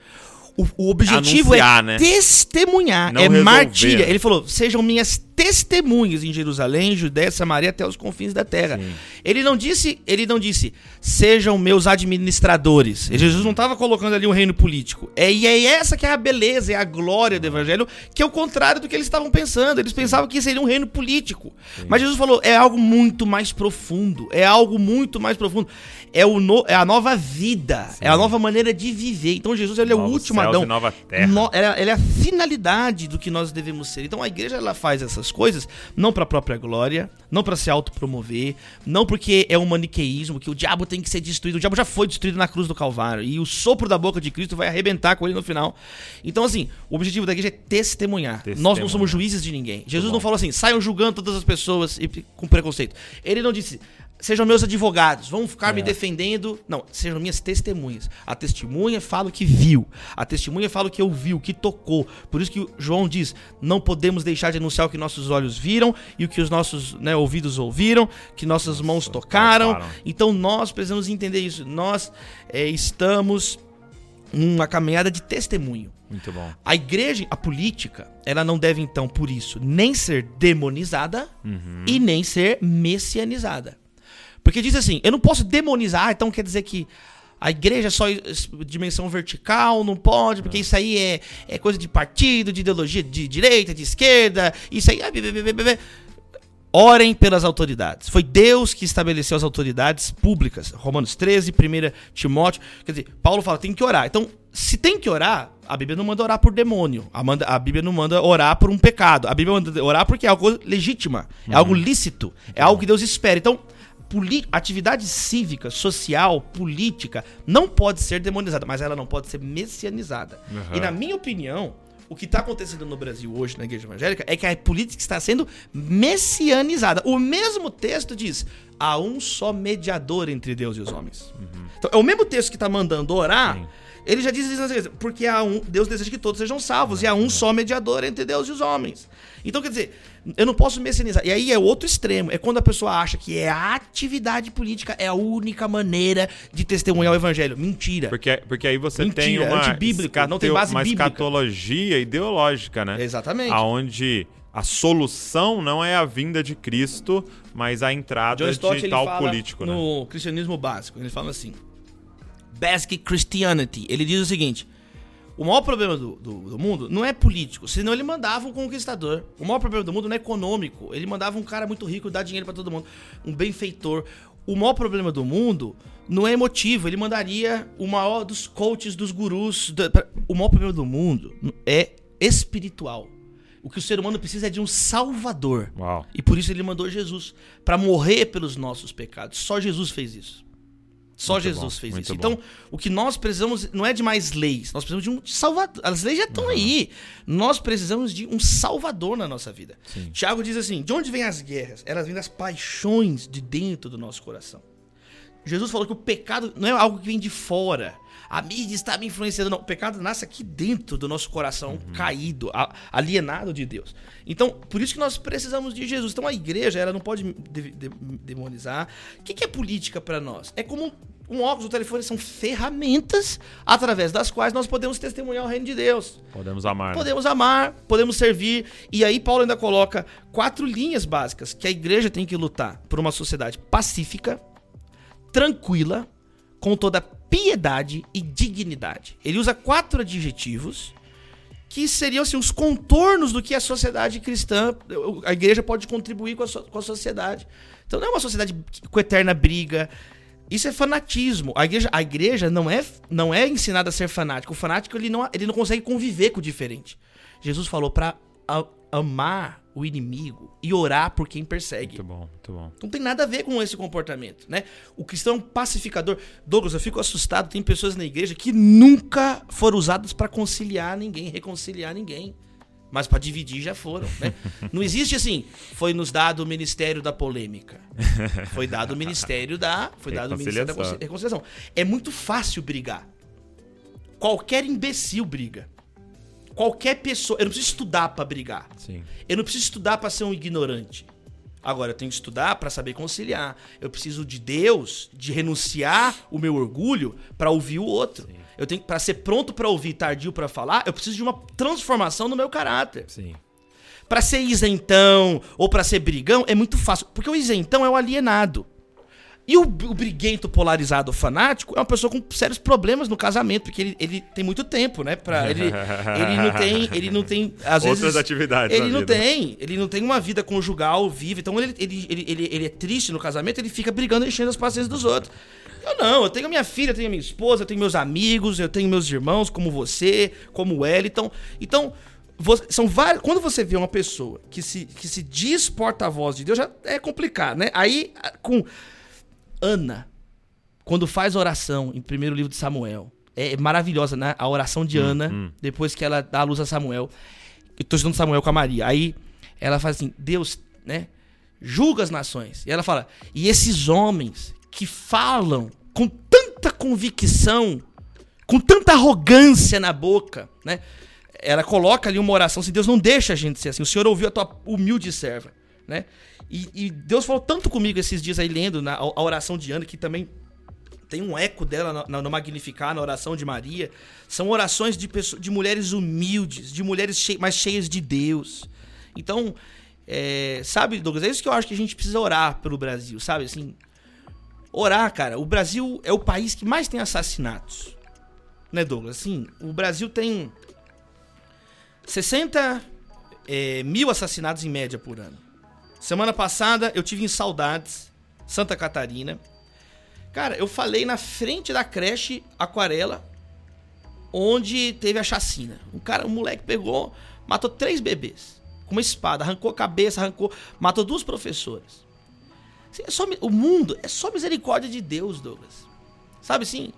O, o objetivo é Anunciar, é né? testemunhar, Não é resolver. martíria. Ele falou: sejam minhas testemunhas em Jerusalém, Judéia, Samaria até os confins da terra. Sim. Ele não disse, ele não disse, sejam meus administradores. Jesus não estava colocando ali um reino político. É, e é essa que é a beleza, é a glória do evangelho, que é o contrário do que eles estavam pensando. Eles pensavam que seria um reino político. Sim. Mas Jesus falou, é algo muito mais profundo, é algo muito mais profundo. É, o no, é a nova vida, Sim. é a nova maneira de viver. Então Jesus ele é o último Adão. Nova terra. No, ele, é, ele é a finalidade do que nós devemos ser. Então a igreja ela faz essas essas coisas, não para a própria glória, não para se autopromover, não porque é um maniqueísmo, que o diabo tem que ser destruído. O diabo já foi destruído na cruz do Calvário e o sopro da boca de Cristo vai arrebentar com ele no final. Então, assim, o objetivo da igreja é testemunhar. testemunhar. Nós não somos juízes de ninguém. Jesus não falou assim, saiam julgando todas as pessoas e, com preconceito. Ele não disse, sejam meus advogados, vão ficar é. me defendendo. Não, sejam minhas testemunhas. A testemunha fala o que viu. A testemunha fala o que ouviu, o que tocou. Por isso que João diz: não podemos deixar de anunciar o que nossos olhos viram e o que os nossos né, ouvidos ouviram, que nossas Nossa, mãos tocaram. tocaram. Então nós precisamos entender isso. Nós é, estamos numa caminhada de testemunho. Muito bom. A igreja, a política, ela não deve então, por isso, nem ser demonizada uhum. e nem ser messianizada. Porque diz assim, eu não posso demonizar, então quer dizer que a igreja é só dimensão vertical, não pode, porque isso aí é, é coisa de partido, de ideologia de direita, de esquerda, isso aí. É... Orem pelas autoridades. Foi Deus que estabeleceu as autoridades públicas. Romanos 13, 1 Timóteo. Quer dizer, Paulo fala, tem que orar. Então, se tem que orar, A Bíblia não manda orar por demônio. A, manda, a Bíblia não manda orar por um pecado. A Bíblia manda orar porque é algo legítimo, é algo lícito, é algo que Deus espera. Então, atividade cívica, social, política não pode ser demonizada, mas ela não pode ser messianizada. Uhum. E na minha opinião, o que está acontecendo no Brasil hoje na igreja evangélica é que a política está sendo messianizada. O mesmo texto diz: há um só mediador entre Deus e os homens. Uhum. Então, é o mesmo texto que está mandando orar. Sim ele já diz isso porque há um, Deus deseja que todos sejam salvos, e há um só mediador entre Deus e os homens. Então, quer dizer, eu não posso messianizar. E aí é outro extremo. É quando a pessoa acha que é a atividade política é a única maneira de testemunhar o evangelho. Mentira. Porque, porque aí você Mentira, tem uma, antibíblica, não tem base uma bíblica. escatologia ideológica, né? Exatamente. Aonde a solução não é a vinda de Cristo, mas a entrada John Stott, de tal político, no né? No cristianismo básico, ele fala assim: Basic Christianity. Ele diz o seguinte: o maior problema do, do, do, mundo não é político, senão ele mandava um conquistador. O maior problema do mundo não é econômico, ele mandava um cara muito rico dar dinheiro para todo mundo, um benfeitor. O maior problema do mundo não é emotivo, ele mandaria o maior dos coaches, dos gurus. Do, pra, o maior problema do mundo é espiritual. O que o ser humano precisa é de um salvador. Uau. E por isso ele mandou Jesus para morrer pelos nossos pecados. Só Jesus fez isso. Só muito Jesus bom, fez isso. Bom. Então, o que nós precisamos não é de mais leis, nós precisamos de um salvador. As leis já estão uhum. aí. Nós precisamos de um salvador na nossa vida. Sim. Tiago diz assim: de onde vêm as guerras? Elas vêm das paixões de dentro do nosso coração. Jesus falou que o pecado não é algo que vem de fora. A mídia está me influenciando. Não, o pecado nasce aqui dentro do nosso coração uhum. caído, alienado de Deus. Então, por isso que nós precisamos de Jesus. Então, a igreja, ela não pode de, de, demonizar. O que, que é política para nós? É como um óculos, o telefone são ferramentas através das quais nós podemos testemunhar o reino de Deus. Podemos amar. Né? Podemos né? amar, podemos servir. E aí Paulo ainda coloca quatro linhas básicas que a igreja tem que lutar por uma sociedade pacífica, tranquila, com toda piedade e dignidade. Ele usa quatro adjetivos que seriam assim, os contornos do que a sociedade cristã, a igreja pode contribuir com a, so, com a sociedade. Então não é uma sociedade com eterna briga. Isso é fanatismo. A igreja, a igreja não, é, não é ensinada a ser fanático. O fanático ele não, ele não consegue conviver com o diferente. Jesus falou para amar o inimigo e orar por quem persegue. Muito bom, muito bom. Não tem nada a ver com esse comportamento, né? O cristão é um pacificador. Douglas, eu fico assustado, tem pessoas na igreja que nunca foram usadas para conciliar ninguém, reconciliar ninguém. Mas para dividir já foram, né? Não existe assim, foi nos dado o ministério da polêmica. Foi dado o ministério da, foi dado o ministério da reconciliação. É muito fácil brigar. Qualquer imbecil briga qualquer pessoa. Eu não preciso estudar para brigar. Sim. Eu não preciso estudar para ser um ignorante. Agora, eu tenho que estudar para saber conciliar. Eu preciso de Deus, de renunciar o meu orgulho para ouvir o outro. Sim. Eu tenho para ser pronto para ouvir, tardio para falar. Eu preciso de uma transformação no meu caráter. Sim. Para ser isentão ou para ser brigão é muito fácil, porque o isentão é o alienado. E o, o briguento polarizado fanático é uma pessoa com sérios problemas no casamento, porque ele, ele tem muito tempo, né? Pra, ele, ele não tem. Ele não tem. Às Outras vezes, atividades. Ele não vida. tem. Ele não tem uma vida conjugal viva. Então ele, ele, ele, ele, ele é triste no casamento, ele fica brigando e enchendo as paciências dos outros. Eu não, eu tenho minha filha, eu tenho minha esposa, eu tenho meus amigos, eu tenho meus irmãos, como você, como o Wellington. Então, você, são vários. Quando você vê uma pessoa que se, que se diz porta-voz de Deus, já é complicado, né? Aí, com Ana, quando faz oração em primeiro livro de Samuel, é maravilhosa, né? A oração de hum, Ana, hum. depois que ela dá a luz a Samuel. Eu tô estudando Samuel com a Maria. Aí ela faz assim: Deus, né? Julga as nações. E ela fala: e esses homens que falam com tanta convicção, com tanta arrogância na boca, né? Ela coloca ali uma oração assim: Deus não deixa a gente ser assim. O Senhor ouviu a tua humilde serva, né? E, e, Deus falou tanto comigo esses dias aí, lendo na, a oração de Ana, que também tem um eco dela no, no Magnificar, na oração de Maria. São orações de, pessoas, de mulheres humildes, de mulheres mais cheias de Deus. Então, é, sabe, Douglas, é isso que eu acho que a gente precisa orar pelo Brasil, sabe? Assim, orar, cara. O Brasil é o país que mais tem assassinatos. Né, Douglas? Assim, o Brasil tem 60 é, mil assassinatos em média por ano. Semana passada eu tive em Saudades, Santa Catarina. Cara, eu falei na frente da creche Aquarela, onde teve a chacina. Um cara, um moleque pegou, matou três bebês com uma espada, arrancou a cabeça, arrancou, matou duas professoras. Assim, é só, o mundo é só misericórdia de Deus, Douglas. Sabe assim?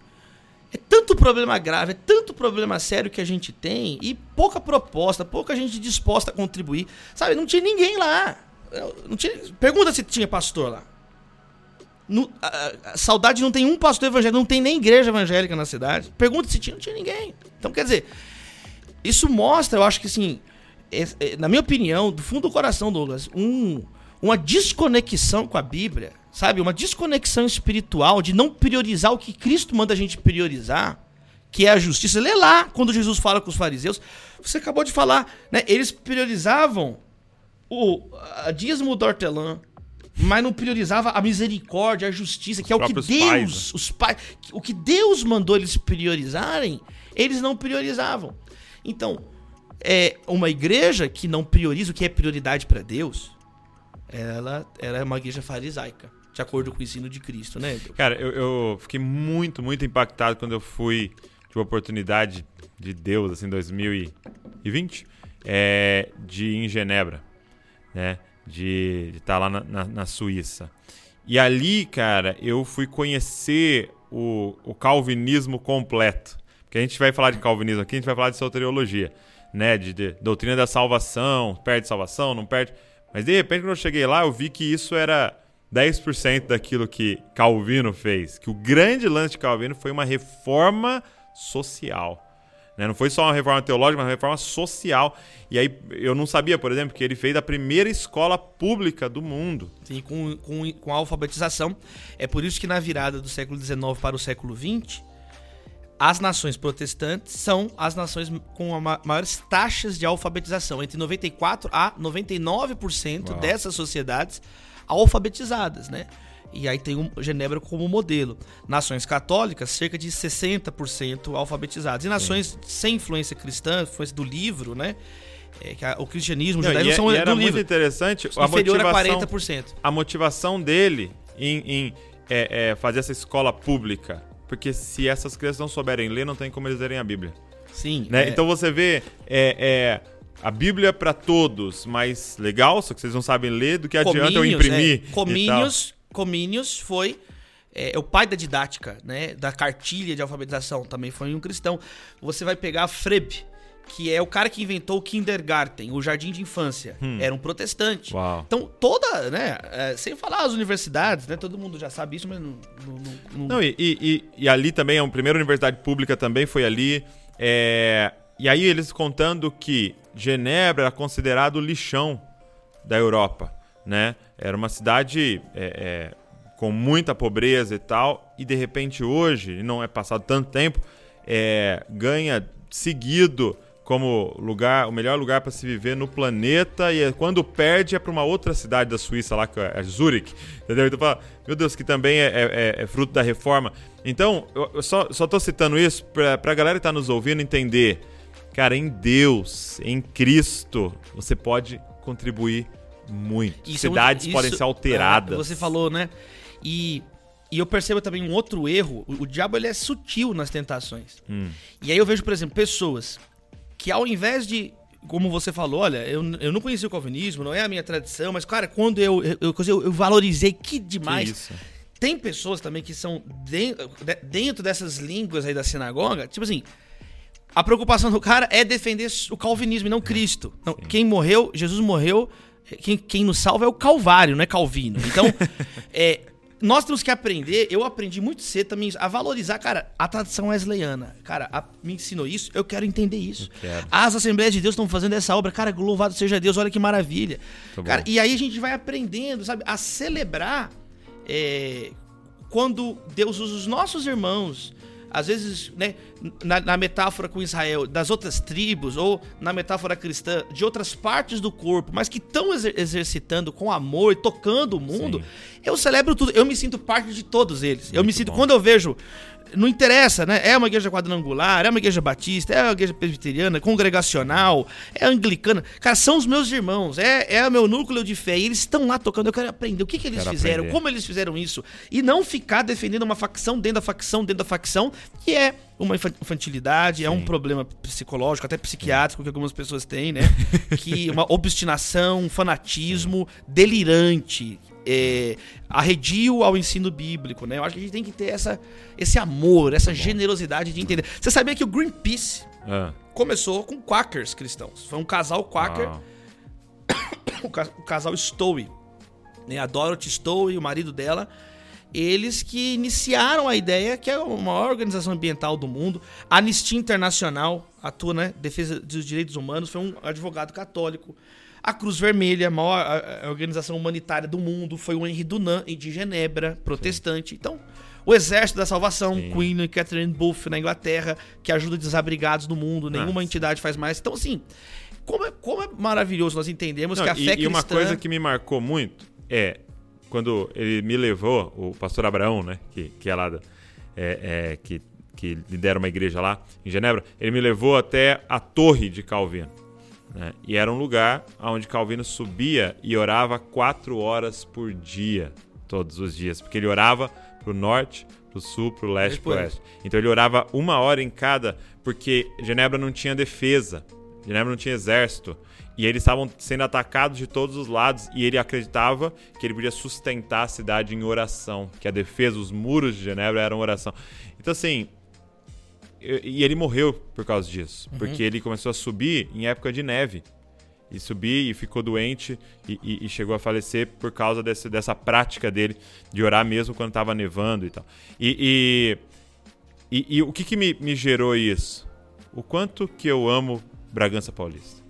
É tanto problema grave, é tanto problema sério que a gente tem e pouca proposta, pouca gente disposta a contribuir. Sabe, não tinha ninguém lá. Tinha, pergunta se tinha pastor lá. No, a, a, saudade não tem um pastor evangélico, não tem nem igreja evangélica na cidade. Pergunta se tinha, não tinha ninguém. Então, quer dizer, isso mostra, eu acho que assim, é, é, na minha opinião, do fundo do coração, Douglas, um, uma desconexão com a Bíblia, sabe? Uma desconexão espiritual de não priorizar o que Cristo manda a gente priorizar, que é a justiça. Lê lá quando Jesus fala com os fariseus. Você acabou de falar, né? Eles priorizavam o dízimo do hortelã, mas não priorizava a misericórdia, a justiça, que é o que Deus, pais, né? os pais, o que Deus mandou eles priorizarem, eles não priorizavam. Então, é uma igreja que não prioriza o que é prioridade para Deus, ela, ela é uma igreja farisaica, de acordo com o ensino de Cristo, né? Cara, eu, eu fiquei muito, muito impactado quando eu fui de uma oportunidade de Deus, assim, 2020, é, de ir em Genebra, né? De estar tá lá na, na, na, Suíça. E ali, cara, eu fui conhecer o, o calvinismo completo. Porque a gente vai falar de calvinismo aqui, a gente vai falar de soteriologia, né? De, de doutrina da salvação, perde salvação, não perde. Mas de repente, quando eu cheguei lá, eu vi que isso era 10% daquilo que Calvino fez. Que o grande lance de Calvino foi uma reforma social. Né? Não foi só uma reforma teológica, mas uma reforma social. E aí eu não sabia, por exemplo, que ele fez a primeira escola pública do mundo. Sim, com, com, com alfabetização. É por isso que na virada do século XIX para o século XX, as nações protestantes são as nações com as maiores taxas de alfabetização. Entre 94% a 99% Uau. dessas sociedades alfabetizadas, né? E aí tem o Genebra como modelo. Nações católicas, cerca de 60% alfabetizadas. E nações sem influência cristã, influência do livro, né? É, que a, o cristianismo, o judaísmo é, são e era do muito livro. interessante a inferior a 40%. A motivação dele em, em é, é, fazer essa escola pública porque se essas crianças não souberem ler, não tem como eles lerem a Bíblia. Sim. Né? É... Então você vê é, é a Bíblia para todos, mais legal, só que vocês não sabem ler, do que adianta eu imprimir. É. Comínios, Comínios foi é, o pai da didática, né? Da cartilha de alfabetização, também foi um cristão. Você vai pegar Frebe, que é o cara que inventou o kindergarten, o jardim de infância. Hum. Era um protestante. Uau. Então, toda, né? É, sem falar as universidades, né? Todo mundo já sabe isso, mas não. Não, não... não e, e, e, ali também, a primeira universidade pública também foi ali. É... E aí eles contando que Genebra era considerado o lixão da Europa, né? Era uma cidade é, é, com muita pobreza e tal, e de repente hoje, não é passado tanto tempo, é, ganha seguido como lugar, o melhor lugar para se viver no planeta e é, quando perde é para uma outra cidade da Suíça lá que é Zurich, entendeu? Então fala, meu Deus, que também é, é, é, é fruto da reforma. Então eu, eu só só tô citando isso para a galera que tá nos ouvindo entender, cara, em Deus, em Cristo, você pode contribuir muito. Isso, Cidades isso, podem ser alteradas. você falou, né? E e eu percebo também um outro erro. O, o diabo ele é sutil nas tentações. Hum. E aí eu vejo, por exemplo, pessoas que ao invés de como você falou, olha, eu, eu não conheci o calvinismo, não é a minha tradição, mas, cara, quando eu, eu, eu, eu valorizei que demais. Que Tem pessoas também que são dentro, dentro dessas línguas aí da sinagoga, tipo assim, a preocupação do cara é defender o calvinismo e não Cristo. Não, quem morreu, Jesus morreu, quem, quem nos salva é o Calvário, não é Calvino. Então, é, nós temos que aprender, eu aprendi muito cedo também a valorizar, cara, a tradição wesleyana. Cara, a, me ensinou isso, eu quero entender isso. Quero. As Assembleias de Deus estão fazendo essa obra, cara, louvado seja Deus, olha que maravilha. cara, e aí a gente vai aprendendo, sabe, a celebrar é, quando Deus usa os nossos irmãos às vezes, né, na, na, metáfora com Israel, das outras tribos, ou na metáfora cristã, de outras partes do corpo, mas que estão exer exercitando com amor, tocando o mundo, Sim. eu celebro tudo. Eu me sinto parte de todos eles. Muito eu me sinto, bom. quando eu vejo não interessa, né? É uma igreja quadrangular, é uma igreja batista, é uma igreja presbiteriana, congregacional, é anglicana. Cara, são os meus irmãos, é, é o meu núcleo de fé. E eles estão lá tocando. Eu quero aprender o que, que eles quero fizeram, aprender. como eles fizeram isso. E não ficar defendendo uma facção dentro da facção, dentro da facção, que é uma infantilidade, Sim. é um problema psicológico, até psiquiátrico, que algumas pessoas têm, né? que uma obstinação, um fanatismo delirante é, arredio ao ensino bíblico, né? Eu acho que a gente tem que ter essa, esse amor, essa generosidade de entender. Você sabia que o Greenpeace é. começou com quakers cristãos. Foi um casal quaker, ah. o casal Stowe, né? A Dorothy Stowe e o marido dela, eles que iniciaram a ideia que é a maior organização ambiental do mundo. A Anistia Internacional atua, né? Defesa dos direitos humanos, foi um advogado católico. A Cruz Vermelha, a maior a, a organização humanitária do mundo, foi o Henri Dunant, de Genebra, protestante. Sim. Então, o Exército da Salvação, Sim. Queen e Catherine Booth na Inglaterra, que ajuda desabrigados no mundo, nenhuma Nossa. entidade faz mais. Então, assim, como é, como é maravilhoso nós entendemos Não, que a fé e, cristã... E uma coisa que me marcou muito é quando ele me levou, o pastor Abraão, né, que, que é lá, da, é, é, que, que lidera uma igreja lá em Genebra, ele me levou até a torre de Calvino. Né? E era um lugar onde Calvino subia e orava quatro horas por dia, todos os dias, porque ele orava para o norte, para o sul, para o leste, para o oeste. Então ele orava uma hora em cada, porque Genebra não tinha defesa, Genebra não tinha exército. E eles estavam sendo atacados de todos os lados e ele acreditava que ele podia sustentar a cidade em oração, que a defesa, os muros de Genebra eram oração. Então, assim, e ele morreu por causa disso. Uhum. Porque ele começou a subir em época de neve. E subir e ficou doente e, e, e chegou a falecer por causa desse, dessa prática dele de orar mesmo quando estava nevando e tal. E, e, o que, que me, me gerou isso? O quanto que eu amo Bragança Paulista.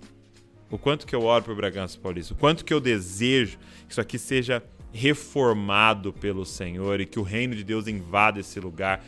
O quanto que eu oro por Bragança Paulista. O quanto que eu desejo que isso aqui seja reformado pelo Senhor e que o reino de Deus invada esse lugar.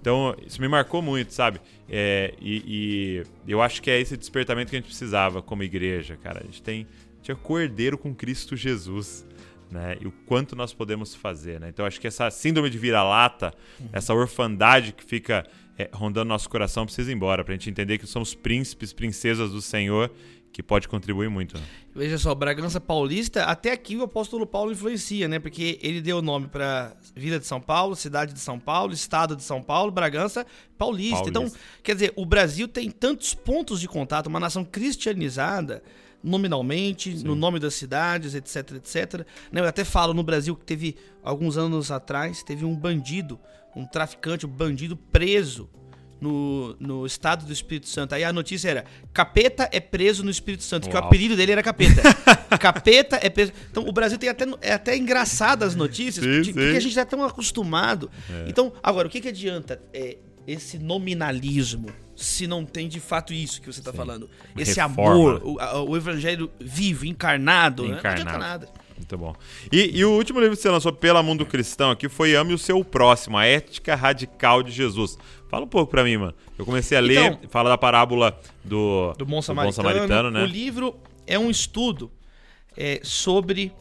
Então, isso me marcou muito, sabe? É, e, e, eu acho que é esse despertamento que a gente precisava como igreja, cara. A gente tem tinha cordeiro com Cristo Jesus. Né? E o quanto nós podemos fazer, né? Então acho que essa síndrome de vira-lata, essa orfandade que fica é, rondando nosso coração precisa ir embora, para a gente entender que somos príncipes, princesas do Senhor que pode contribuir muito. Né? Veja só, Bragança Paulista, até aqui o apóstolo Paulo influencia, né? Porque ele deu o nome para Vila de São Paulo, cidade de São Paulo, estado de São Paulo, Bragança Paulista. Paulista. Então, quer dizer, o Brasil tem tantos pontos de contato, uma nação cristianizada nominalmente, Sim. no nome das cidades, etc, etc. Né, eu até falo no Brasil que teve, alguns anos atrás, teve um bandido, um traficante, um bandido preso no, no estado do Espírito Santo. Aí a notícia era: Capeta é preso no Espírito Santo, Uau. que o apelido dele era Capeta. capeta é preso. Então o Brasil tem até, é até engraçado as notícias, sim, porque sim. a gente está tão acostumado. É. Então, agora, o que, que adianta é, esse nominalismo? se não tem de fato isso que você está falando. Esse Reforma. amor, o, o, evangelho vivo, encarnado, encarnado. Né? não adianta nada. Muito bom. E, e, o último livro que você lançou pela Mundo Cristão aqui foi Ame o Seu Próximo, a Ética Radical de Jesus. Fala um pouco pra mim, mano. Eu comecei a ler, então, fala da parábola do, do, bom, samaritano, do bom samaritano, né? O livro é um estudo é, sobre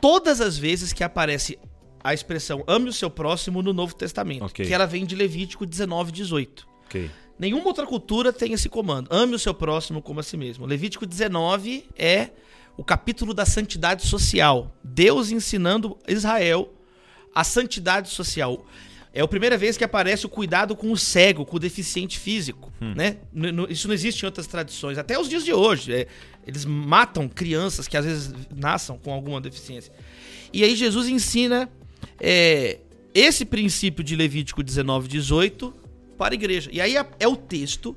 todas as vezes que aparece a expressão ame o seu próximo no Novo Testamento. Okay. Que ela vem de Levítico 19, 18. Okay. Nenhuma outra cultura tem esse comando. Ame o seu próximo como a si mesmo. Levítico 19 é o capítulo da santidade social. Deus ensinando Israel a santidade social. É a primeira vez que aparece o cuidado com o cego, com o deficiente físico. Hum. Né? Isso não existe em outras tradições. Até os dias de hoje. É, eles matam crianças que às vezes nasçam com alguma deficiência. E aí Jesus ensina é, esse princípio de Levítico 19, 18 para a igreja. E aí é, é o texto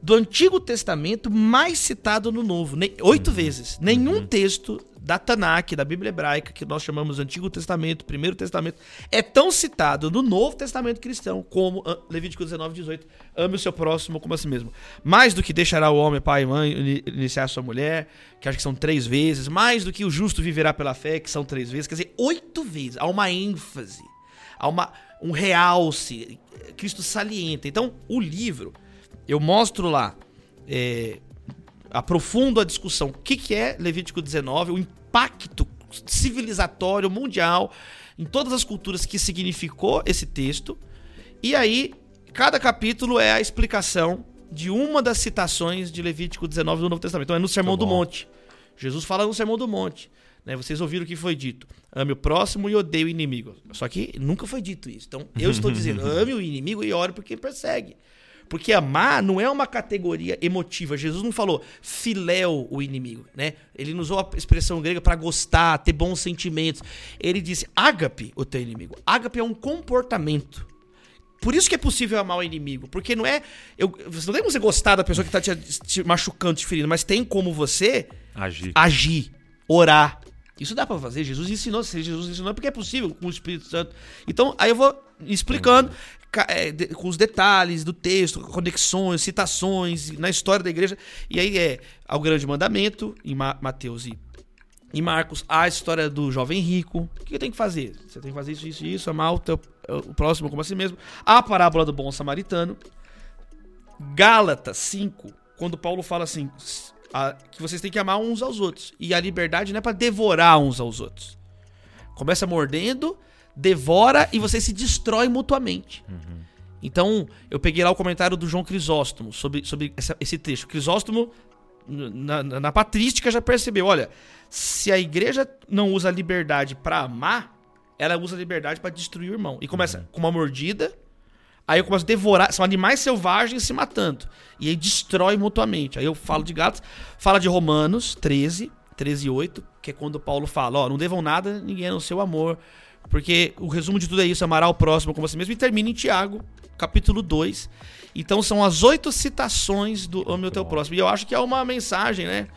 do Antigo Testamento mais citado no Novo. Oito uhum. vezes. Nenhum uhum. texto da Tanakh, da Bíblia hebraica, que nós chamamos Antigo Testamento, Primeiro Testamento, é tão citado no Novo Testamento cristão como Levítico 19, 18. Ame o seu próximo como a si mesmo. Mais do que deixará o homem, pai e mãe, iniciar sua mulher, que acho que são três vezes. Mais do que o justo viverá pela fé, que são três vezes. Quer dizer, oito vezes. Há uma ênfase. Há uma, um realce. Cristo salienta. Então, o livro eu mostro lá, é, aprofundo a discussão, o que, que é Levítico 19, o impacto civilizatório mundial em todas as culturas que significou esse texto E aí, cada capítulo é a explicação de uma das citações de Levítico 19 do Novo Testamento. Então é no Sermão do Monte. Jesus fala no Sermão do Monte. Né? Vocês ouviram o que foi dito. Ame o próximo e odeie o inimigo. Só que nunca foi dito isso. Então eu estou dizendo, ame o inimigo e ore por quem persegue. Porque amar não é uma categoria emotiva. Jesus não falou filéu o inimigo, né? Ele não usou a expressão grega para gostar, ter bons sentimentos. Ele disse ágape o teu inimigo. Ágape é um comportamento. Por isso que é possível amar o inimigo. Porque não é. Eu, você não tem como você gostar da pessoa que tá te, te machucando, te ferindo, mas tem como você agir, agir orar. Isso dá para fazer. Jesus ensinou. Se Jesus ensinou, porque é possível com o Espírito Santo. Então, aí eu vou explicando com os detalhes do texto, conexões, citações na história da igreja. E aí é ao grande mandamento, em Mateus e em Marcos, a história do jovem rico. O que tem que fazer? Você tem que fazer isso, isso, isso, amar o, teu, o próximo como a si mesmo. A parábola do bom samaritano. Gálatas 5, quando Paulo fala assim, a, que vocês têm que amar uns aos outros. E a liberdade não é para devorar uns aos outros. Começa mordendo, devora e você se destrói mutuamente. Uhum. Então, eu peguei lá o comentário do João Crisóstomo sobre, sobre essa, esse texto. Crisóstomo, na, na, na, patrística, já percebeu: olha, se a igreja não usa a liberdade para amar, ela usa a liberdade para destruir o irmão. E começa uhum. com uma mordida, aí eu começo a devorar. São animais selvagens se matando. E aí destrói mutuamente. Aí eu falo de gatos, fala de Romanos 13, 13 e 8, que é quando Paulo fala: ó, não devam nada ninguém no seu amor porque o resumo de tudo é isso: amará o próximo como você mesmo. E termina em Tiago, capítulo 2. Então são as oito citações do Ame o Teu Próximo. E eu acho que é uma mensagem, né?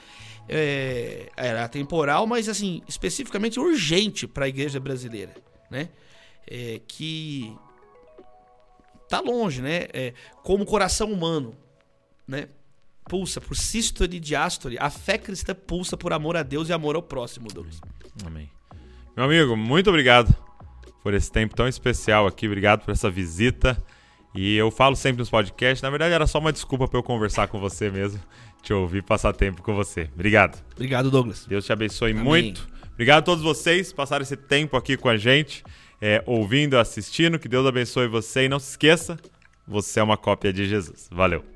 É, era temporal, mas assim, especificamente urgente para a igreja brasileira, né? É, que tá longe, né? É, como coração humano, né? Pulsa por sístole e diástole, a fé cristã pulsa por amor a Deus e amor ao próximo, Douglas. Amém. Meu amigo, muito obrigado por esse tempo tão especial aqui. Obrigado por essa visita. E eu falo sempre nos podcasts, na verdade era só uma desculpa para eu conversar com você mesmo, te ouvir, passar tempo com você. Obrigado. Obrigado, Douglas. Deus te abençoe Amém. muito. Obrigado a todos vocês que passaram esse tempo aqui com a gente, é, ouvindo, assistindo. Que Deus abençoe você e não se esqueça, você é uma cópia de Jesus. Valeu.